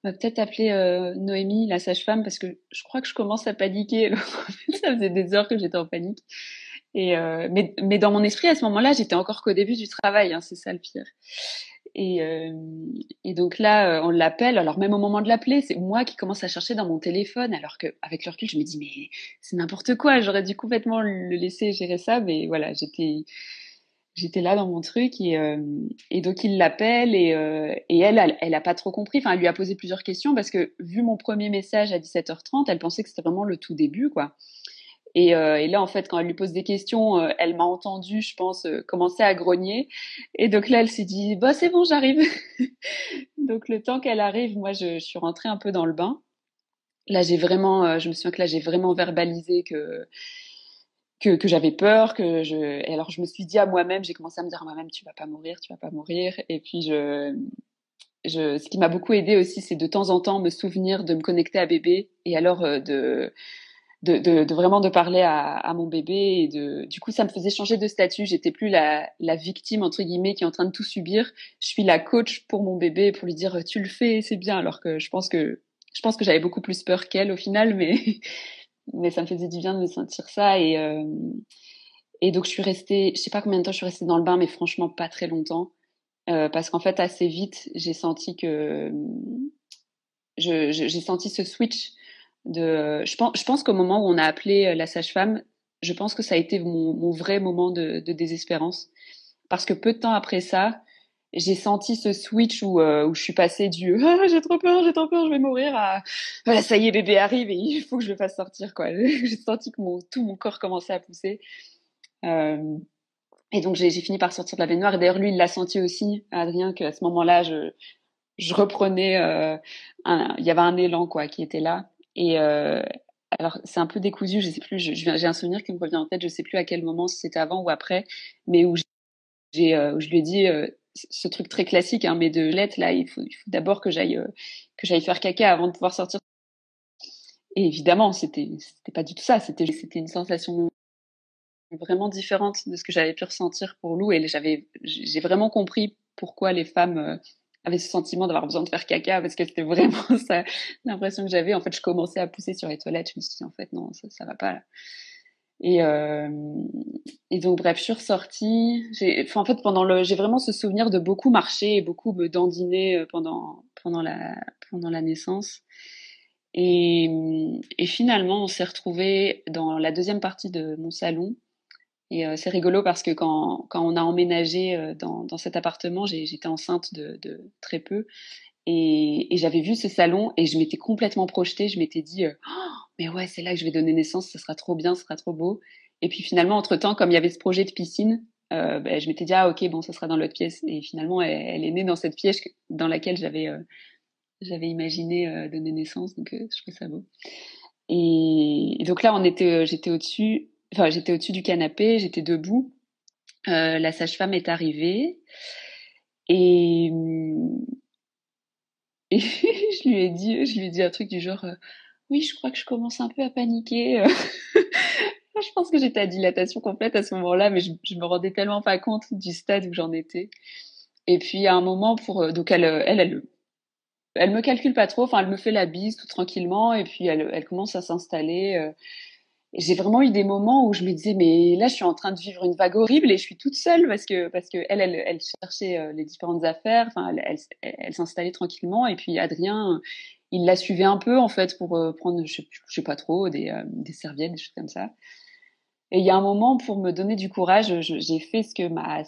Speaker 2: va peut-être appeler euh, Noémie, la sage-femme, parce que je crois que je commence à paniquer. ça faisait des heures que j'étais en panique. Et euh, mais, mais dans mon esprit, à ce moment-là, j'étais encore qu'au début du travail. Hein, c'est ça le pire. Et, euh, et donc là, on l'appelle. Alors même au moment de l'appeler, c'est moi qui commence à chercher dans mon téléphone, alors que avec le recul, je me dis mais c'est n'importe quoi. J'aurais dû complètement le laisser gérer ça, mais voilà, j'étais j'étais là dans mon truc et, euh, et donc il l'appelle et, euh, et elle, elle, elle a pas trop compris. Enfin, elle lui a posé plusieurs questions parce que vu mon premier message à 17h30, elle pensait que c'était vraiment le tout début, quoi. Et, euh, et, là, en fait, quand elle lui pose des questions, euh, elle m'a entendu, je pense, euh, commencer à grogner. Et donc là, elle s'est dit, bah c'est bon, j'arrive. donc le temps qu'elle arrive, moi, je, je, suis rentrée un peu dans le bain. Là, j'ai vraiment, je me souviens que là, j'ai vraiment verbalisé que que, que j'avais peur, que je. Et alors je me suis dit à moi-même, j'ai commencé à me dire à moi-même, tu vas pas mourir, tu vas pas mourir. Et puis je, je, ce qui m'a beaucoup aidé aussi, c'est de temps en temps me souvenir de me connecter à bébé et alors euh, de, de, de, de, vraiment de parler à, à, mon bébé. Et de, du coup, ça me faisait changer de statut. J'étais plus la, la victime entre guillemets qui est en train de tout subir. Je suis la coach pour mon bébé pour lui dire tu le fais, c'est bien. Alors que je pense que je pense que j'avais beaucoup plus peur qu'elle au final, mais mais ça me faisait du bien de me sentir ça et euh, et donc je suis restée, je sais pas combien de temps je suis restée dans le bain, mais franchement pas très longtemps, euh, parce qu'en fait assez vite j'ai senti que j'ai senti ce switch de. Je pense, je pense qu'au moment où on a appelé la sage-femme, je pense que ça a été mon, mon vrai moment de, de, désespérance. Parce que peu de temps après ça, j'ai senti ce switch où, euh, où je suis passée du ah, j'ai trop peur, j'ai trop peur, je vais mourir à voilà, ça y est, bébé arrive et il faut que je le fasse sortir. quoi. j'ai senti que mon, tout mon corps commençait à pousser. Euh, et donc j'ai fini par sortir de la baignoire. D'ailleurs, lui, il l'a senti aussi, Adrien, qu'à ce moment-là, je, je reprenais. Euh, il y avait un élan quoi qui était là. Et alors c'est un peu décousu, je sais plus. J'ai un souvenir qui me revient en tête. Je sais plus à quel moment, si c'était avant ou après, mais où j'ai, où je lui ai dit ce truc très classique, hein, mais de lettres là, il faut, d'abord que j'aille euh, que j'aille faire caca avant de pouvoir sortir. Et évidemment, c'était c'était pas du tout ça. C'était c'était une sensation vraiment différente de ce que j'avais pu ressentir pour Lou. Et j'avais j'ai vraiment compris pourquoi les femmes euh, avaient ce sentiment d'avoir besoin de faire caca parce que c'était vraiment l'impression que j'avais. En fait, je commençais à pousser sur les toilettes. Je me suis dit en fait non, ça, ça va pas. Et, euh, et donc bref, je suis ressortie. Enfin, en fait, pendant le, j'ai vraiment ce souvenir de beaucoup marcher et beaucoup me dandiner euh, pendant pendant la pendant la naissance. Et, et finalement, on s'est retrouvés dans la deuxième partie de mon salon. Et euh, c'est rigolo parce que quand, quand on a emménagé euh, dans, dans cet appartement, j'étais enceinte de, de, très peu. Et, et j'avais vu ce salon et je m'étais complètement projetée. Je m'étais dit, oh, mais ouais, c'est là que je vais donner naissance, ce sera trop bien, ce sera trop beau. Et puis finalement, entre-temps, comme il y avait ce projet de piscine, euh, ben, je m'étais dit, ah ok, bon, ça sera dans l'autre pièce. Et finalement, elle, est née dans cette pièce dans laquelle j'avais euh, j'avais imaginé euh, donner naissance, donc je trouve ça beau. Et, donc là, on était, j'étais au-dessus, enfin j'étais au-dessus du canapé, j'étais debout. la sage-femme est arrivée et, et je lui ai dit, je lui ai dit un truc du genre oui, je crois que je commence un peu à paniquer. Euh. je pense que j'étais à dilatation complète à ce moment-là, mais je, je me rendais tellement pas compte du stade où j'en étais. Et puis à un moment, pour euh, donc elle, euh, elle, elle, me calcule pas trop. Enfin, elle me fait la bise tout tranquillement, et puis elle, commence à s'installer. j'ai vraiment eu des moments où je me disais mais là je suis en train de vivre une vague horrible et je suis toute seule parce que parce que elle elle, elle cherchait les différentes affaires enfin elle, elle s'installait tranquillement et puis Adrien il la suivait un peu en fait pour euh, prendre, je sais, sais, pas trop, des, euh, des, serviettes, des choses comme ça. Et il y a un moment pour me donner du courage, j'ai fait ce que ma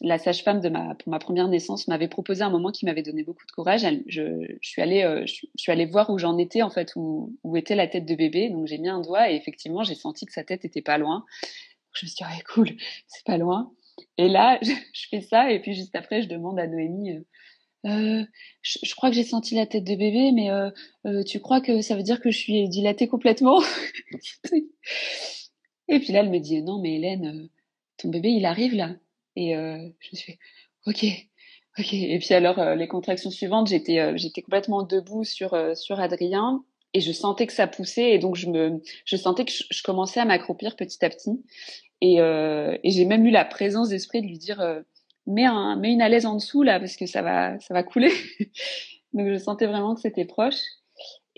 Speaker 2: la sage-femme de ma pour ma première naissance m'avait proposé un moment qui m'avait donné beaucoup de courage. je, suis allée euh, je, suis allée voir où j'en étais en fait où, où était la tête de bébé. Donc j'ai mis un doigt et effectivement j'ai senti que sa tête était pas loin. Je me suis dit ouais cool c'est pas loin. Et là je, je, fais ça et puis juste après je demande à Noémie euh, je, crois que j'ai senti la tête de bébé, mais euh, euh, tu crois que ça veut dire que je suis dilatée complètement Et puis là, elle me dit non, mais Hélène, ton bébé, il arrive là. Et je me suis ok, ok. Et puis alors, les contractions suivantes, j'étais complètement debout sur sur Adrien et je sentais que ça poussait et donc je me je sentais que je, commençais à m'accroupir petit à petit. Et, et j'ai même eu la présence d'esprit de lui dire mets, un, mets une à l'aise en dessous là parce que ça va, ça va couler. Donc je sentais vraiment que c'était proche.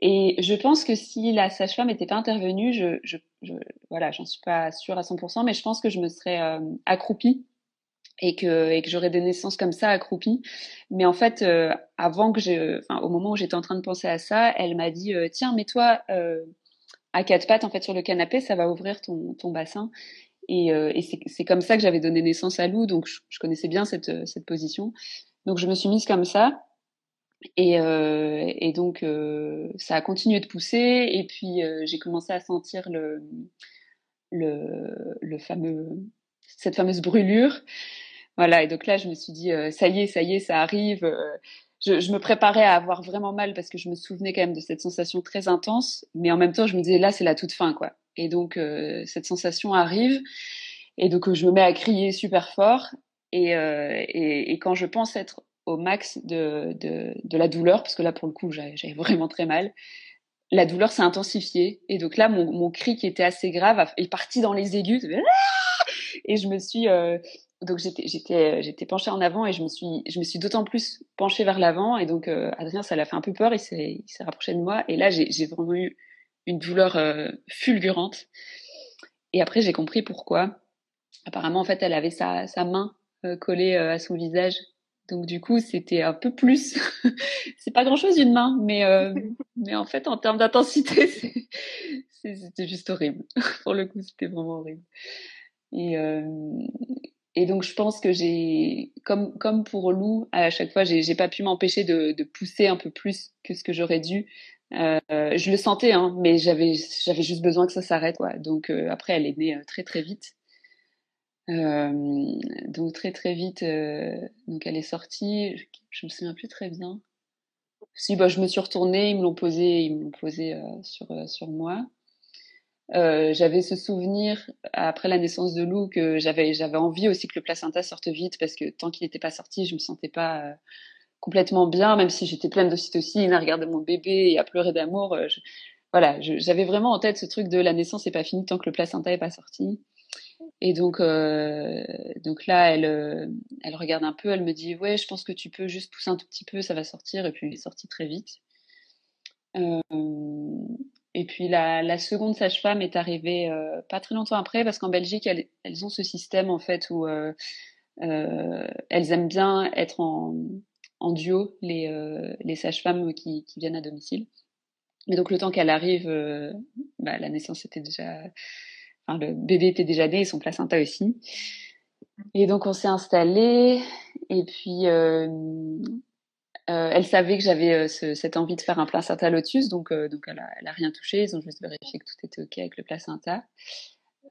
Speaker 2: Et je pense que si la sage-femme n'était pas intervenue, je, je, je j'en suis pas sûre à 100%, mais je pense que je me serais euh, accroupie et que, j'aurais des naissances comme ça accroupies. Mais en fait, euh, avant que au moment où j'étais en train de penser à ça, elle m'a dit euh, tiens, mets-toi à quatre pattes en fait sur le canapé, ça va ouvrir ton bassin. Et, euh, et c'est comme ça que j'avais donné naissance à Lou, donc je, connaissais bien cette, cette position. Donc je me suis mise comme ça. Et, euh, et donc euh, ça a continué de pousser. Et puis euh, j'ai commencé à sentir le, le, le fameux, cette fameuse brûlure. Voilà. Et donc là, je me suis dit, euh, ça y est, ça y est, ça arrive. Je, je, me préparais à avoir vraiment mal parce que je me souvenais quand même de cette sensation très intense, mais en même temps, je me disais là, c'est la toute fin, quoi. Et donc, euh, cette sensation arrive. Et donc, je me mets à crier super fort. Et, euh, quand je pense être au max de, de, la douleur, parce que là, pour le coup, j'avais vraiment très mal, la douleur s'est intensifiée. Et donc là, mon, cri qui était assez grave est parti dans les aigus. Et je me suis... Euh, donc j'étais penchée en avant et je me suis suis d'autant plus penchée vers l'avant et donc euh, Adrien ça l'a fait un peu peur il s'est rapproché de moi et là j'ai vraiment eu une douleur euh, fulgurante. Et après, j'ai compris pourquoi. Apparemment, en fait, elle avait sa, sa main euh, collée euh, à son visage Donc du coup, c'était un peu plus. c'est pas grand-chose une main, mais mais en fait, en termes d'intensité, c'était juste horrible. Pour le coup, c'était vraiment horrible. Et et donc je pense que j'ai, comme comme pour Lou, à chaque fois, j'ai pas pu m'empêcher de, de pousser un peu plus que ce que j'aurais dû. Euh, je le sentais, hein, mais j'avais juste besoin que ça s'arrête. Donc euh, après, elle est née euh, très très vite. Donc très très vite, donc elle est sortie. Je, je, me souviens plus très bien. Si bah je me suis retournée, ils me l'ont posé, ils me l'ont posé sur sur moi. j'avais ce souvenir après la naissance de Lou que j'avais j'avais envie aussi que le placenta sorte vite parce que tant qu'il n'était pas sorti, je me sentais pas complètement bien, même si j'étais pleine d'ocytocine à regarder mon bébé et à pleurer d'amour. voilà, j'avais vraiment en tête ce truc de la naissance n'est pas finie tant que le placenta est pas sorti. Et donc, euh, donc là, elle, euh, elle regarde un peu, elle me dit Ouais, je pense que tu peux juste pousser un tout petit peu, ça va sortir. Et puis, il est sorti très vite. Euh, et puis, la, la seconde sage-femme est arrivée euh, pas très longtemps après, parce qu'en Belgique, elles, elles, ont ce système, en fait, où euh, euh, elles aiment bien être en, en duo, les, les sages-femmes qui, qui, viennent à domicile. Et donc, le temps qu'elle arrive, bah, la naissance était déjà le bébé était déjà né et son placenta aussi. Et donc on s'est installé et puis euh, euh, elle savait que j'avais euh, ce, cette envie de faire un placenta lotus, donc, euh, donc elle, a, elle a rien touché. Ils ont juste vérifié que tout était ok avec le placenta.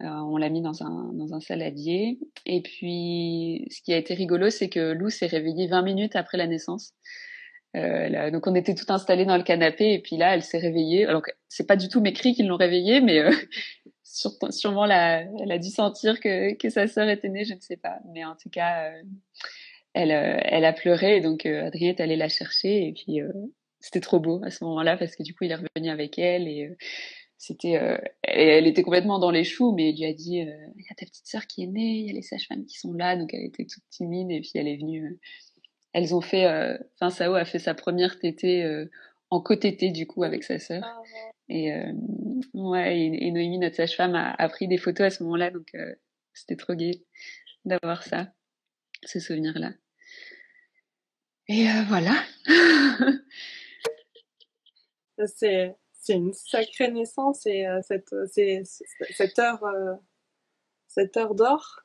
Speaker 2: Euh, on l'a mis dans un, dans un saladier. Et puis ce qui a été rigolo, c'est que Lou s'est réveillée 20 minutes après la naissance. Là, donc on était tout installés dans le canapé et puis là elle s'est réveillée. Alors c'est pas du tout mes cris qui l'ont réveillée, mais sûrement la, elle a dû sentir que, que sa sœur était née, je ne sais pas. Mais en tout cas, euh, elle, euh, elle a pleuré, donc euh, Adrien est allé la chercher et puis c'était trop beau à ce moment-là parce que du coup il est revenu avec elle et c'était, elle, elle, était complètement dans les choux, mais il lui a dit, il y a ta petite sœur qui est née, il y a les sages-femmes qui sont là, donc elle était toute timide et puis elle est venue. elles ont fait, enfin Sao a fait sa première tétée en co-tétée du coup avec sa sœur. Ah, et, euh, ouais, et, et, Noémie, notre sage-femme, a, a, pris des photos à ce moment-là, donc euh, c'était trop gai d'avoir ça, ce souvenir-là. Et euh, voilà.
Speaker 1: c'est c'est une sacrée naissance et euh, cette c'est cette heure euh, cette heure d'or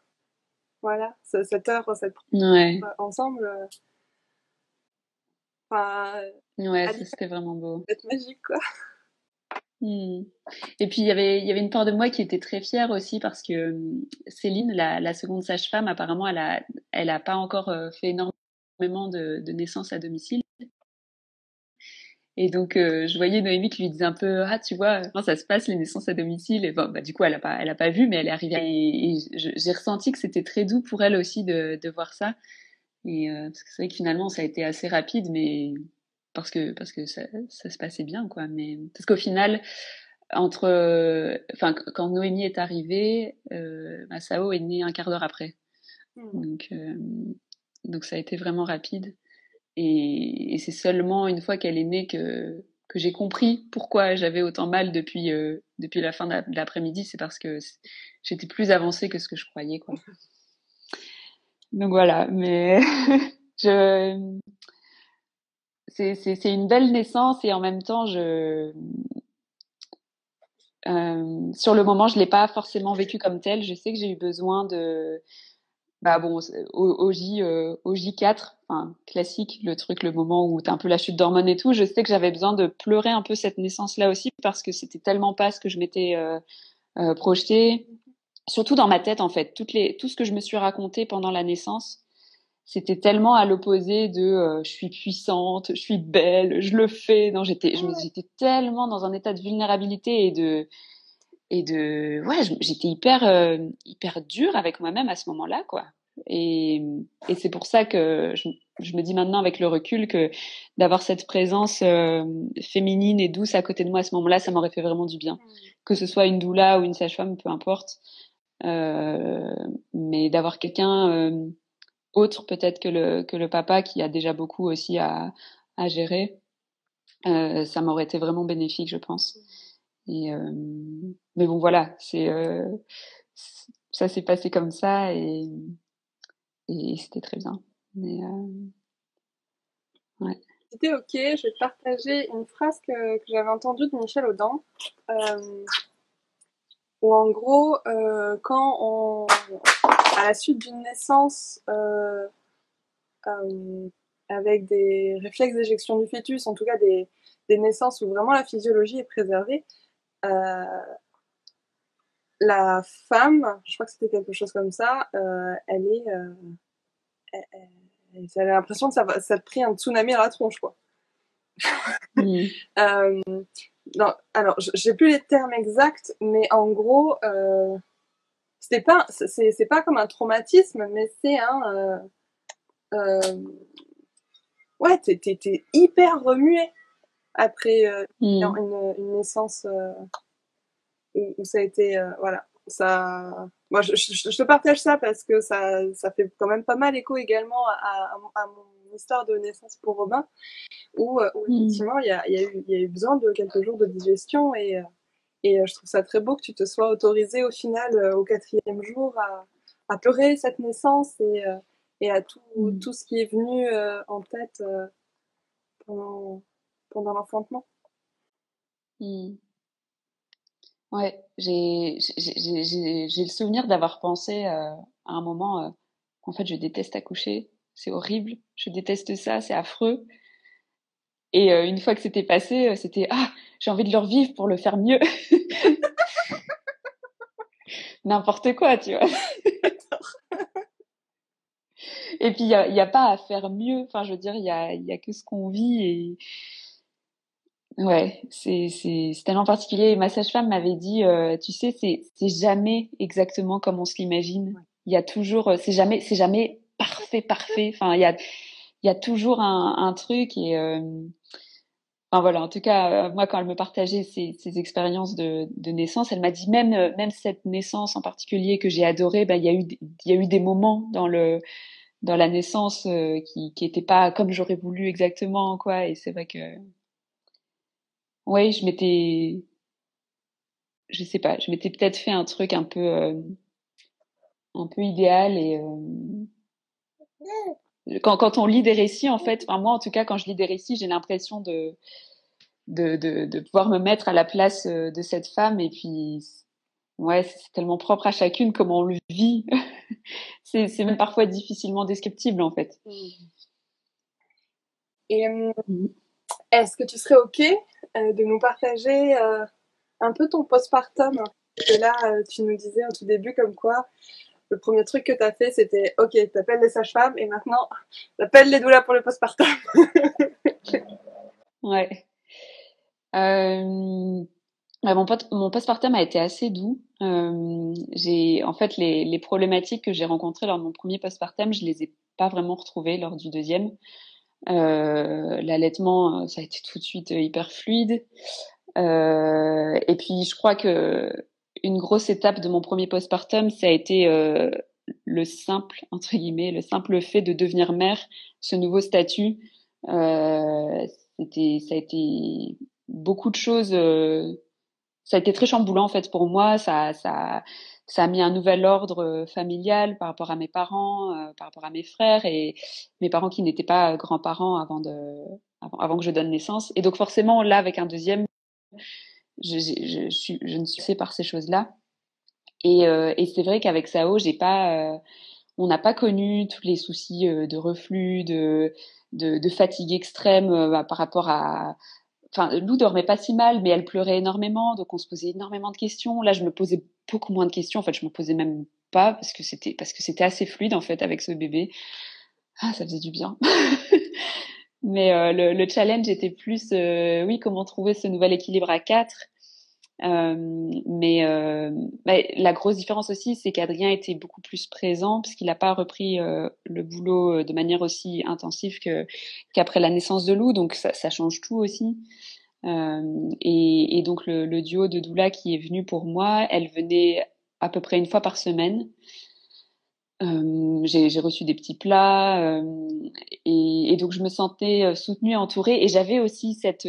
Speaker 1: voilà cette heure cette
Speaker 2: ouais.
Speaker 1: ensemble enfin
Speaker 2: ouais c'était vraiment beau
Speaker 1: c'est magique quoi
Speaker 2: Mmh. Et puis il y avait il y avait une part de moi qui était très fière aussi parce que Céline, la, la seconde sage-femme, apparemment elle a elle a pas encore euh, fait énormément de, de naissances à domicile. Et donc euh, je voyais Noémie qui lui disait un peu ah tu vois comment ça se passe les naissances à domicile? Et bon bah du coup elle a pas elle a pas vu mais elle est arrivée. Et, et j'ai ressenti que c'était très doux pour elle aussi de de voir ça. Et euh, parce que c'est vrai que finalement ça a été assez rapide mais parce que parce que ça, ça se passait bien quoi. Mais parce qu'au final entre enfin quand Noémie est arrivée euh, Masao est née un quart d'heure après. Mmh. donc euh, donc ça a été vraiment rapide et, c'est seulement une fois qu'elle est née que que j'ai compris pourquoi j'avais autant mal depuis euh, depuis la fin de l'après-midi c'est parce que j'étais plus avancée que ce que je croyais quoi donc voilà mais je c'est une belle naissance et en même temps, je, euh, sur le moment, je l'ai pas forcément vécu comme tel. Je sais que j'ai eu besoin de, bah bon, au, J, euh, au J4, enfin, classique, le truc, le moment où t'as un peu la chute d'hormones et tout. Je sais que j'avais besoin de pleurer un peu cette naissance-là aussi parce que c'était tellement pas ce que je m'étais euh, euh, projeté. Surtout dans ma tête, en fait, toutes les, tout ce que je me suis raconté pendant la naissance, c'était tellement à l'opposé de euh, je suis puissante, je suis belle, je le fais. Non, j'étais, j'étais tellement dans un état de vulnérabilité et de et de ouais, j'étais hyper euh, hyper dure avec moi-même à ce moment-là, quoi. Et, et c'est pour ça que je, je, me dis maintenant avec le recul que d'avoir cette présence euh, féminine et douce à côté de moi à ce moment-là, ça m'aurait fait vraiment du bien. Que ce soit une doula ou une sage-femme, peu importe. Euh, mais d'avoir quelqu'un autre peut-être que le, que le papa qui a déjà beaucoup aussi à, à gérer. Ça m'aurait été vraiment bénéfique, je pense. Euh, mais bon, voilà, euh, ça s'est passé comme ça et, c'était très bien. Mais, euh.
Speaker 3: C'était ok, je vais te partager une phrase que, j'avais entendue de Michel Audin. Où en gros, quand on, à la suite d'une naissance, avec des réflexes d'éjection du fœtus, en tout cas des, naissances où vraiment la physiologie est préservée, la femme, je crois que c'était quelque chose comme ça, euh, elle est, euh, elle, elle, elle, l'impression que ça, ça a pris un tsunami à la tronche, quoi. Mmh. euh, non, alors j'ai plus les termes exacts, mais en gros, euh, c'était pas, c'est pas comme un traumatisme, mais c'est un, euh, euh, ouais, t'es es, hyper remué après euh, mmh. une, une, naissance euh, où, où, ça a été, euh, voilà, ça. Moi, je, je, je, te partage ça parce que ça, ça fait quand même pas mal écho également à, à, à mon histoire de naissance pour Robin, où, euh, où effectivement il y a, y, a eu, y a eu besoin de quelques jours de digestion et, euh, et je trouve ça très beau que tu te sois autorisé au final, euh, au quatrième jour, à, à pleurer cette naissance et, et à tout, mmh. tout ce qui est venu en tête pendant, pendant l'enfantement.
Speaker 2: Mmh. Ouais, j'ai le souvenir d'avoir pensé euh, à un moment, euh, en fait, je déteste accoucher, c'est horrible, je déteste ça, c'est affreux. Et euh, une fois que c'était passé, c'était ah, j'ai envie de le revivre pour le faire mieux. N'importe quoi, tu vois. et puis il y a, y a, pas à faire mieux. Enfin, je veux dire, il y a, y a que ce qu'on vit et Ouais, c'est tellement particulier. Ma sage-femme m'avait dit, euh, tu sais, c'est jamais exactement comme on se l'imagine. Il y a toujours, euh, c'est jamais, c'est jamais parfait, parfait. Enfin, il y a, il y a toujours un, un truc et, euh... enfin voilà. En tout cas, euh, moi, quand elle me partageait ses, ses expériences de, de naissance, elle m'a dit même, euh, même cette naissance en particulier que j'ai adorée, ben il y a eu, il y a eu des moments dans le, dans la naissance euh, qui, qui étaient pas comme j'aurais voulu exactement, quoi. Et c'est vrai que oui, je m'étais, je sais pas, je m'étais peut-être fait un truc un peu, euh, un peu idéal et euh, quand, quand on lit des récits, en fait, enfin moi en tout cas, quand je lis des récits, j'ai l'impression de, de, de, de, pouvoir me mettre à la place euh, de cette femme et puis ouais, c'est tellement propre à chacune comment on le vit. c'est, c'est même parfois difficilement descriptible en fait.
Speaker 3: Et euh, est-ce que tu serais ok euh, de nous partager euh, un peu ton postpartum? Et là, euh, tu nous disais au tout début comme quoi le premier truc que tu as fait, c'était OK, tu appelles les sages-femmes et maintenant, t'appelles les doulas pour le postpartum.
Speaker 2: ouais. Euh, mon, mon postpartum a été assez doux. J'ai, en fait, les, les problématiques que j'ai rencontrées lors de mon premier postpartum, je les ai pas vraiment retrouvées lors du deuxième. Euh, L'allaitement, euh, ça a été tout de suite euh, hyper fluide. Et puis, je crois que une grosse étape de mon premier postpartum, ça a été le simple, entre guillemets, le simple fait de devenir mère, ce nouveau statut. C'était, ça a été beaucoup de choses. Ça a été très chamboulant en fait pour moi. Ça, ça, ça a mis un nouvel ordre euh, familial par rapport à mes parents, euh, par rapport à mes frères et mes parents qui n'étaient pas grands-parents avant de, avant, que je donne naissance. Et donc forcément là, avec un deuxième, je, je, je, je ne suis pas par ces choses-là. Et, euh, et c'est vrai qu'avec Sao, j'ai pas, euh, on n'a pas connu tous les soucis euh, de reflux, de, de, de fatigue extrême par rapport à enfin, Lou dormait pas si mal, mais elle pleurait énormément, donc on se posait énormément de questions. Là, je me posais beaucoup moins de questions. En fait, je me posais même pas parce que c'était parce que c'était assez fluide en fait avec ce bébé. Ah, ça faisait du bien. mais euh, le, le, challenge était plus, euh, oui, comment trouver ce nouvel équilibre à quatre. Euh, mais, la grosse différence aussi, c'est qu'Adrien était beaucoup plus présent puisqu'il n'a pas repris le boulot de manière aussi intensive que qu'après la naissance de Lou, donc ça change tout aussi. Euh, et, donc le, duo de doula qui est venu pour moi, elle venait à peu près une fois par semaine. Euh, j'ai reçu des petits plats euh, et, et, donc je me sentais soutenue, entourée. Et j'avais aussi cette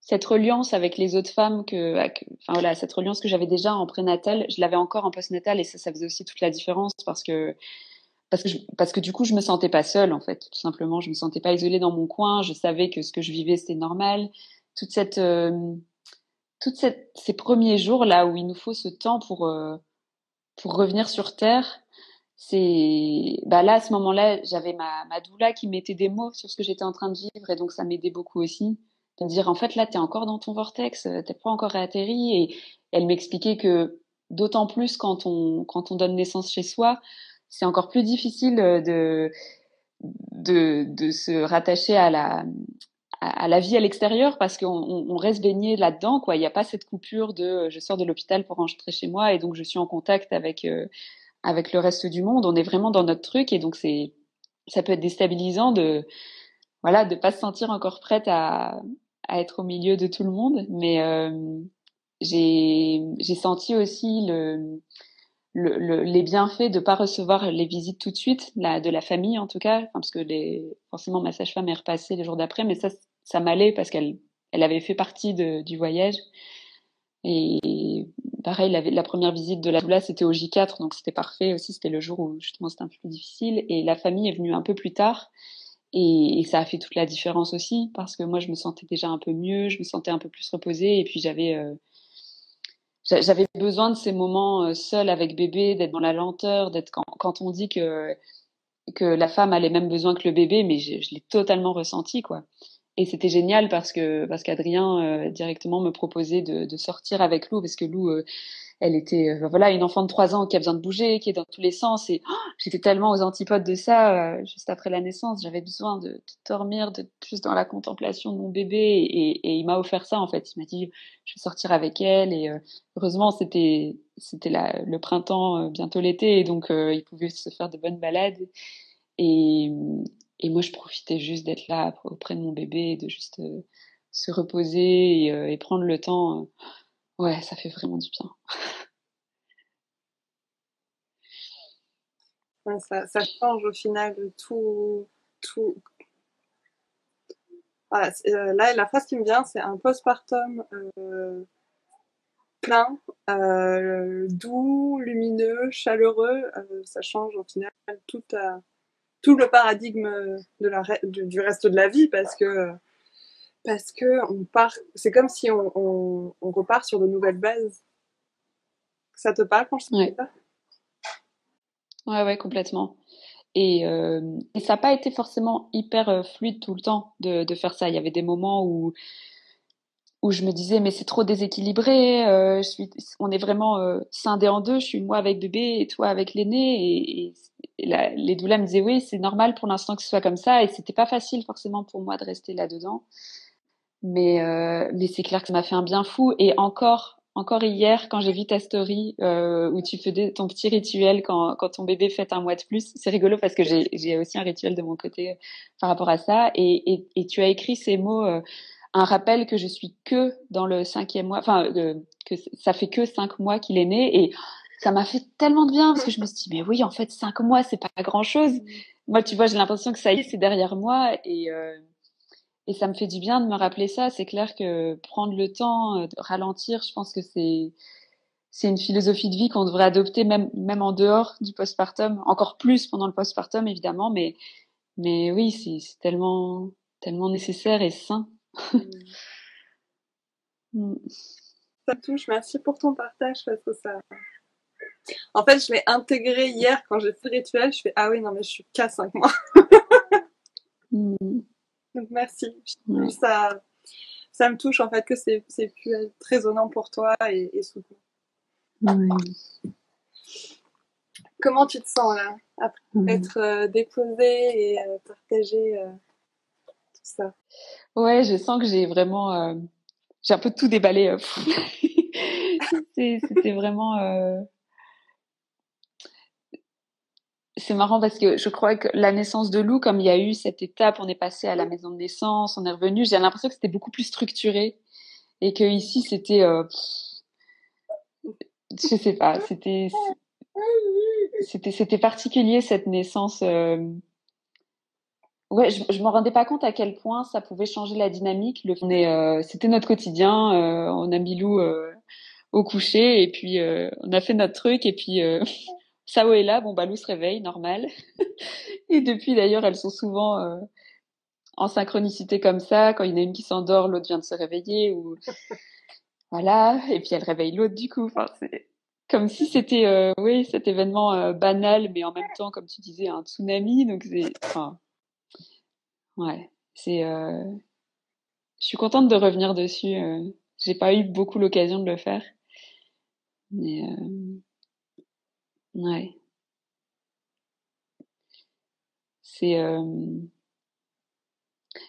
Speaker 2: cette reliance avec les autres femmes que, enfin voilà, cette reliance que j'avais déjà en prénatal, je l'avais encore en postnatal et ça, ça faisait aussi toute la différence parce que parce que parce que du coup je me sentais pas seule en fait tout simplement. Je me sentais pas isolée dans mon coin. Je savais que ce que je vivais c'était normal toute cette euh, toute cette ces premiers jours là où il nous faut ce temps pour euh, pour revenir sur terre c'est bah là à ce moment-là j'avais ma doula qui mettait des mots sur ce que j'étais en train de vivre et donc ça m'aidait beaucoup aussi de dire en fait là tu es encore dans ton vortex t'es pas encore atterri et elle m'expliquait que d'autant plus quand on quand on donne naissance chez soi c'est encore plus difficile euh, de, de, de se rattacher à la, à la vie à l'extérieur parce qu'on on reste baigné là-dedans. quoi. Il n'y a pas cette coupure de je sors de l'hôpital pour rentrer chez moi et donc je suis en contact avec, euh, avec le reste du monde. On est vraiment dans notre truc et donc c'est ça peut être déstabilisant de voilà de pas se sentir encore prête à, à être au milieu de tout le monde. Mais euh, j'ai j'ai senti aussi le le, les bienfaits de pas recevoir les visites tout de suite, la, de la famille en tout cas, parce que les, forcément ma sage-femme est repassée les jours d'après, mais ça, ça m'allait parce qu'elle elle avait fait partie du voyage. Et pareil, la, première visite de la doula, c'était au J4, donc c'était parfait aussi. C'était le jour où justement c'était un peu plus difficile. Et la famille est venue un peu plus tard. Et, ça a fait toute la différence aussi, parce que moi, je me sentais déjà un peu mieux, je me sentais un peu plus reposée. Et puis j'avais euh, j'avais besoin de ces moments euh, seuls avec bébé, d'être dans la lenteur, d'être quand, on dit que que la femme a les mêmes besoins que le bébé, mais je l'ai totalement ressenti quoi. Et c'était génial parce que parce qu'Adrien euh, directement me proposait de, de, sortir avec Lou parce que Lou euh, elle était euh, voilà une enfant de trois ans qui a besoin de bouger, qui est dans tous les sens. Et oh, j'étais tellement aux antipodes de ça juste après la naissance. J'avais besoin de, de dormir, de juste dans la contemplation de mon bébé. Et, et il m'a offert ça en fait. Il m'a dit je vais sortir avec elle. Et heureusement c'était c'était le printemps, bientôt l'été, et donc il pouvait se faire de bonnes balades. Et, et moi je profitais juste d'être là auprès de mon bébé, de juste se reposer et, et prendre le temps Ouais, ça fait vraiment du bien.
Speaker 3: ça, change au final tout. tout... Euh, là, la phrase qui me vient, c'est un postpartum euh, plein, euh, doux, lumineux, chaleureux. Euh, ça change au final tout, tout le paradigme de la, du reste de la vie parce que parce que on part, c'est comme si on, on, on, repart sur de nouvelles bases. Ça te parle quand je dis ça?
Speaker 2: Ouais, ouais, complètement. Et, euh, et ça n'a pas été forcément hyper euh, fluide tout le temps de, de, faire ça. Il y avait des moments où où je me disais mais c'est trop déséquilibré. Euh, je suis, on est vraiment euh, scindé en deux. Je suis moi avec bébé et toi avec l'aîné. Et, et les doulas me disaient oui c'est normal pour l'instant que ce soit comme ça. Et c'était pas facile forcément pour moi de rester là dedans. Mais, euh, mais c'est clair que ça m'a fait un bien fou. Et encore, encore hier, quand j'ai vu ta story euh, où tu faisais ton petit rituel quand, quand ton bébé fait un mois de plus, c'est rigolo parce que j'ai aussi un rituel de mon côté euh, par rapport à ça. Et, et, et tu as écrit ces mots, euh, un rappel que je suis que dans le cinquième mois, enfin euh, que ça fait que cinq mois qu'il est né. Et ça m'a fait tellement de bien parce que je me suis dit mais oui, en fait cinq mois c'est pas grand chose. Moi, tu vois, j'ai l'impression que ça y est, c'est derrière moi et euh, et ça me fait du bien de me rappeler ça. C'est clair que prendre le temps, euh, de ralentir, je pense que c'est c'est une philosophie de vie qu'on devrait adopter même même en dehors du postpartum, encore plus pendant le postpartum évidemment, mais mais oui, c'est tellement tellement nécessaire et sain.
Speaker 3: Mm. Ça touche. Merci pour ton partage parce que ça. En fait, je l'ai intégré hier quand j'ai fait le rituel. Je fais ah oui non mais je suis qu'à 5 mois. mm. Donc merci. Ça, ça me touche en fait que c'est, pu être résonnant pour toi et, et soutenant. Comment tu te sens là après être euh, déposée et euh, partager euh, tout ça?
Speaker 2: Ouais, je sens que j'ai vraiment euh, j'ai un peu tout déballé. Euh, c'était vraiment c'est marrant parce que je crois que la naissance de Lou, comme il y a eu cette étape, on est passé à la maison de naissance, on est revenu, j'ai l'impression que c'était beaucoup plus structuré et que ici c'était, euh, je sais pas, c'était, c'était, c'était particulier cette naissance. Euh... Ouais, je, je m'en rendais pas compte à quel point ça pouvait changer la dynamique. Le, euh, c'était notre quotidien. Euh, on a mis Lou euh, au coucher et puis euh, on a fait notre truc et puis Sao est là, bon, Balou se réveille, normal. et depuis, d'ailleurs, elles sont souvent euh, en synchronicité comme ça. Quand il y en a une qui s'endort, l'autre vient de se réveiller. Ou... voilà. Et puis, elle réveille l'autre, du coup. Enfin, c'est comme si c'était, euh, oui, cet événement euh, banal, mais en même temps, comme tu disais, un tsunami. Donc, c'est... Enfin, ouais. C'est... Je suis contente de revenir dessus. J'ai pas eu beaucoup l'occasion de le faire. Mais... Ouais. C'est. Euh...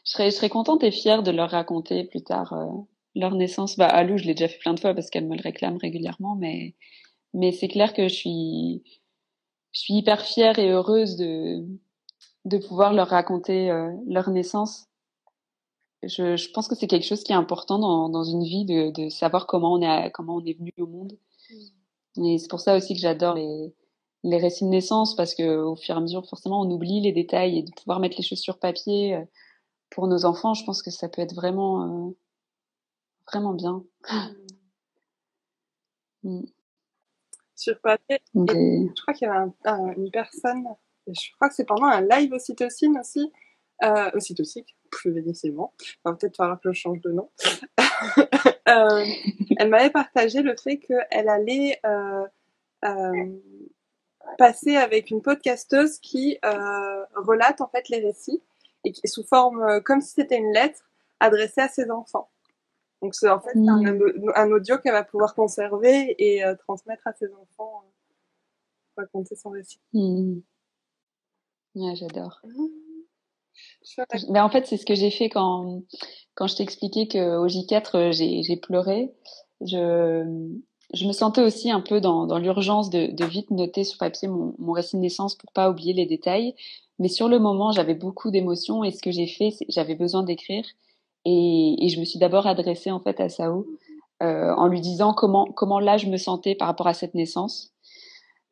Speaker 2: Je serais, je serais contente et fière de leur raconter plus tard euh, leur naissance. Bah, à Lou, je l'ai déjà fait plein de fois parce qu'elle me le réclame régulièrement, mais, mais c'est clair que je suis, je suis hyper fière et heureuse de, de pouvoir leur raconter euh, leur naissance. Je, je pense que c'est quelque chose qui est important dans, dans une vie de, de savoir comment on est, comment on est venu au monde. Mmh. Et c'est pour ça aussi que j'adore les, les récits de naissance parce que au fur et à mesure, forcément, on oublie les détails et de pouvoir mettre les choses sur papier euh, pour nos enfants, je pense que ça peut être vraiment, euh, vraiment bien.
Speaker 3: Mm. Sur papier, je crois qu'il y avait une personne, je crois que c'est pendant un live ocytocine aussi, euh, ocytocique, je vais dire c'est bon, va peut-être falloir que je change de nom. euh, elle m'avait partagé le fait qu'elle allait euh, passer avec une podcasteuse qui euh, relate en fait les récits et qui sous forme euh, comme si c'était une lettre adressée à ses enfants. Donc c'est en fait un, hmm. audio qu'elle va pouvoir conserver et euh, transmettre à ses enfants pour raconter son récit.
Speaker 2: Hmm. Ouais, j'adore. Mais en fait, c'est ce que j'ai fait quand quand je t'ai expliqué qu'au J4 j'ai pleuré. Je je me sentais aussi un peu dans, dans l'urgence de, de, vite noter sur papier mon, mon, récit de naissance pour pas oublier les détails. Mais sur le moment, j'avais beaucoup d'émotions et ce que j'ai fait, j'avais besoin d'écrire. Et, et, je me suis d'abord adressée en fait à Sao euh, en lui disant comment comment là je me sentais par rapport à cette naissance.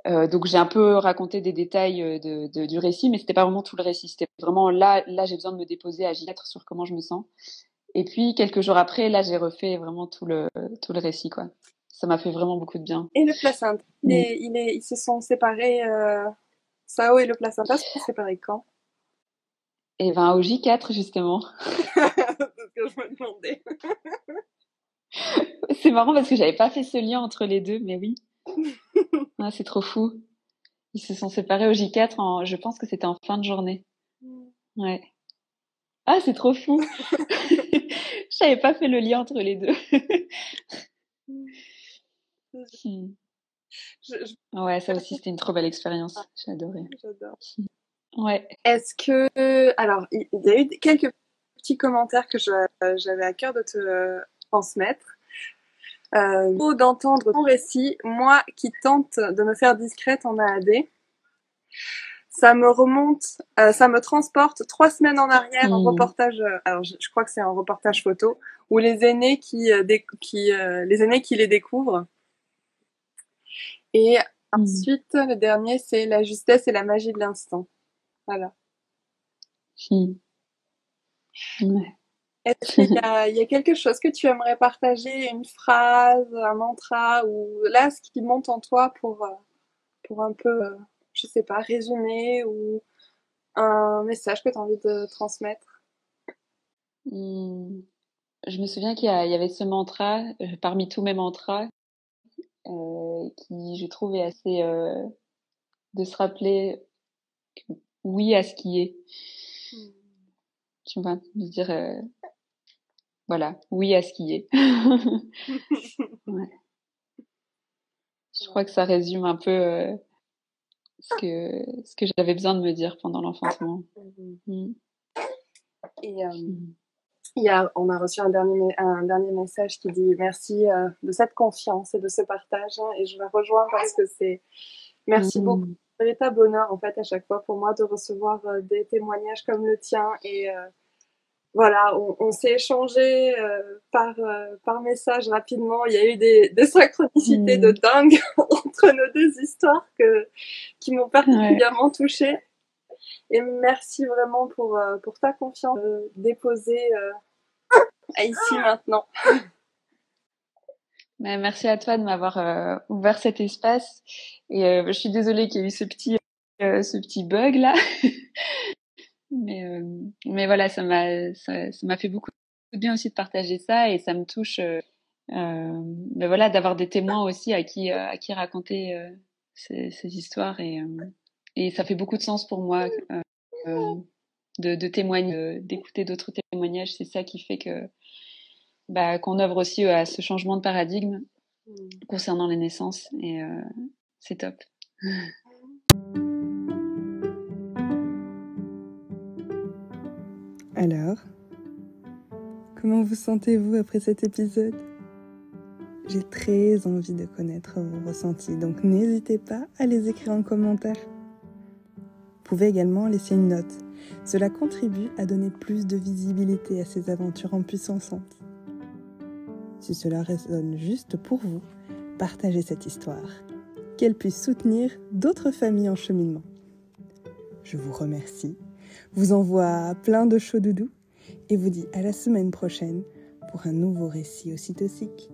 Speaker 2: Euh, donc j'ai un peu raconté des détails euh, de, de, du récit, mais c'était pas vraiment tout le récit. C'était vraiment là là j'ai besoin de me déposer à J4 sur comment je me sens. Et puis quelques jours après, là j'ai refait vraiment tout le tout le récit quoi ça m'a fait vraiment beaucoup de bien.
Speaker 3: Et le placenta, il est, il est, ils se sont séparés, euh, Sao et le placenta se sont séparés quand?
Speaker 2: Eh ben au J4 justement.
Speaker 3: C'est ce que je me demandais.
Speaker 2: c'est marrant parce que j'avais pas fait ce lien entre les deux, mais oui. Ah, c'est trop fou. Ils se sont séparés au J4 en, je pense que c'était en fin de journée. Mm. Ouais. Ah, c'est trop fou. J'avais pas fait le lien entre les deux. Mm. Hmm. Ouais, ça aussi, c'était une trop belle expérience. J'ai adoré.
Speaker 3: J'adore.
Speaker 2: Ouais.
Speaker 3: Est-ce que. Alors, il y a eu quelques petits commentaires que j'avais à cœur de te transmettre. Euh, d'entendre ton récit, moi qui tente de me faire discrète en AAD, ça me remonte, euh, ça me transporte trois semaines en arrière en reportage. Euh, alors je, crois que c'est un reportage photo où les aînés qui, euh, qui les aînés qui les découvrent et mmh. ensuite, le dernier, c'est la justesse et la magie de l'instant. Voilà.
Speaker 2: Mmh.
Speaker 3: Est-ce qu'il y a, y a, quelque chose que tu aimerais partager, une phrase, un mantra, ou là, ce qui monte en toi pour, euh, pour un peu, euh, je sais pas, résumer, ou un message que tu as envie de transmettre?
Speaker 2: Mmh. Je me souviens qu'il y, y, avait ce mantra, euh, parmi tous mes mantras, euh, qui, je trouve, est assez euh, de se rappeler oui à ce qui est. Hmm. Tu vois, de dire euh, voilà, oui à ce qui est. ouais. Je crois que ça résume un peu euh, ce que ce que j'avais besoin de me dire pendant l'enfantement.
Speaker 3: Mm. Et euh, mm il a, on a reçu un dernier, un dernier message qui dit merci euh, de cette confiance et de ce partage. Hein, et je la rejoins parce que c'est merci mmh. beaucoup. C'est un bonheur en fait à chaque fois pour moi de recevoir euh, des témoignages comme le tien. Et euh, voilà, on, on s'est échangé par, par message rapidement. Il y a eu des, des synchronicités mmh. de dingue entre nos deux histoires que, qui m'ont particulièrement touchée. Et merci vraiment pour, pour ta confiance déposée ici maintenant.
Speaker 2: Bah, merci à toi de m'avoir euh, ouvert cet espace. Et euh, je suis désolée qu'il y ait eu ce petit, euh, ce petit bug là. mais, mais voilà, ça m'a, ça, m'a fait beaucoup de bien aussi de partager ça et ça me touche. mais voilà, d'avoir des témoins aussi à qui, à qui raconter ces, ces, histoires et, et ça fait beaucoup de sens pour moi de, de témoigner, d'écouter d'autres témoignages. C'est ça qui fait que bah, qu'on œuvre aussi à ce changement de paradigme mm. concernant les naissances et euh, c'est top.
Speaker 1: Alors, comment vous sentez-vous après cet épisode? J'ai très envie de connaître vos ressentis, donc n'hésitez pas à les écrire en commentaire. Vous pouvez également laisser une note. Cela contribue à donner plus de visibilité à ces aventures en puissance. Si cela résonne juste pour vous, partagez cette histoire, qu'elle puisse soutenir d'autres familles en cheminement. Je vous remercie, vous envoie plein de chaud doudou et vous dis à la semaine prochaine pour un nouveau récit aussi toxique.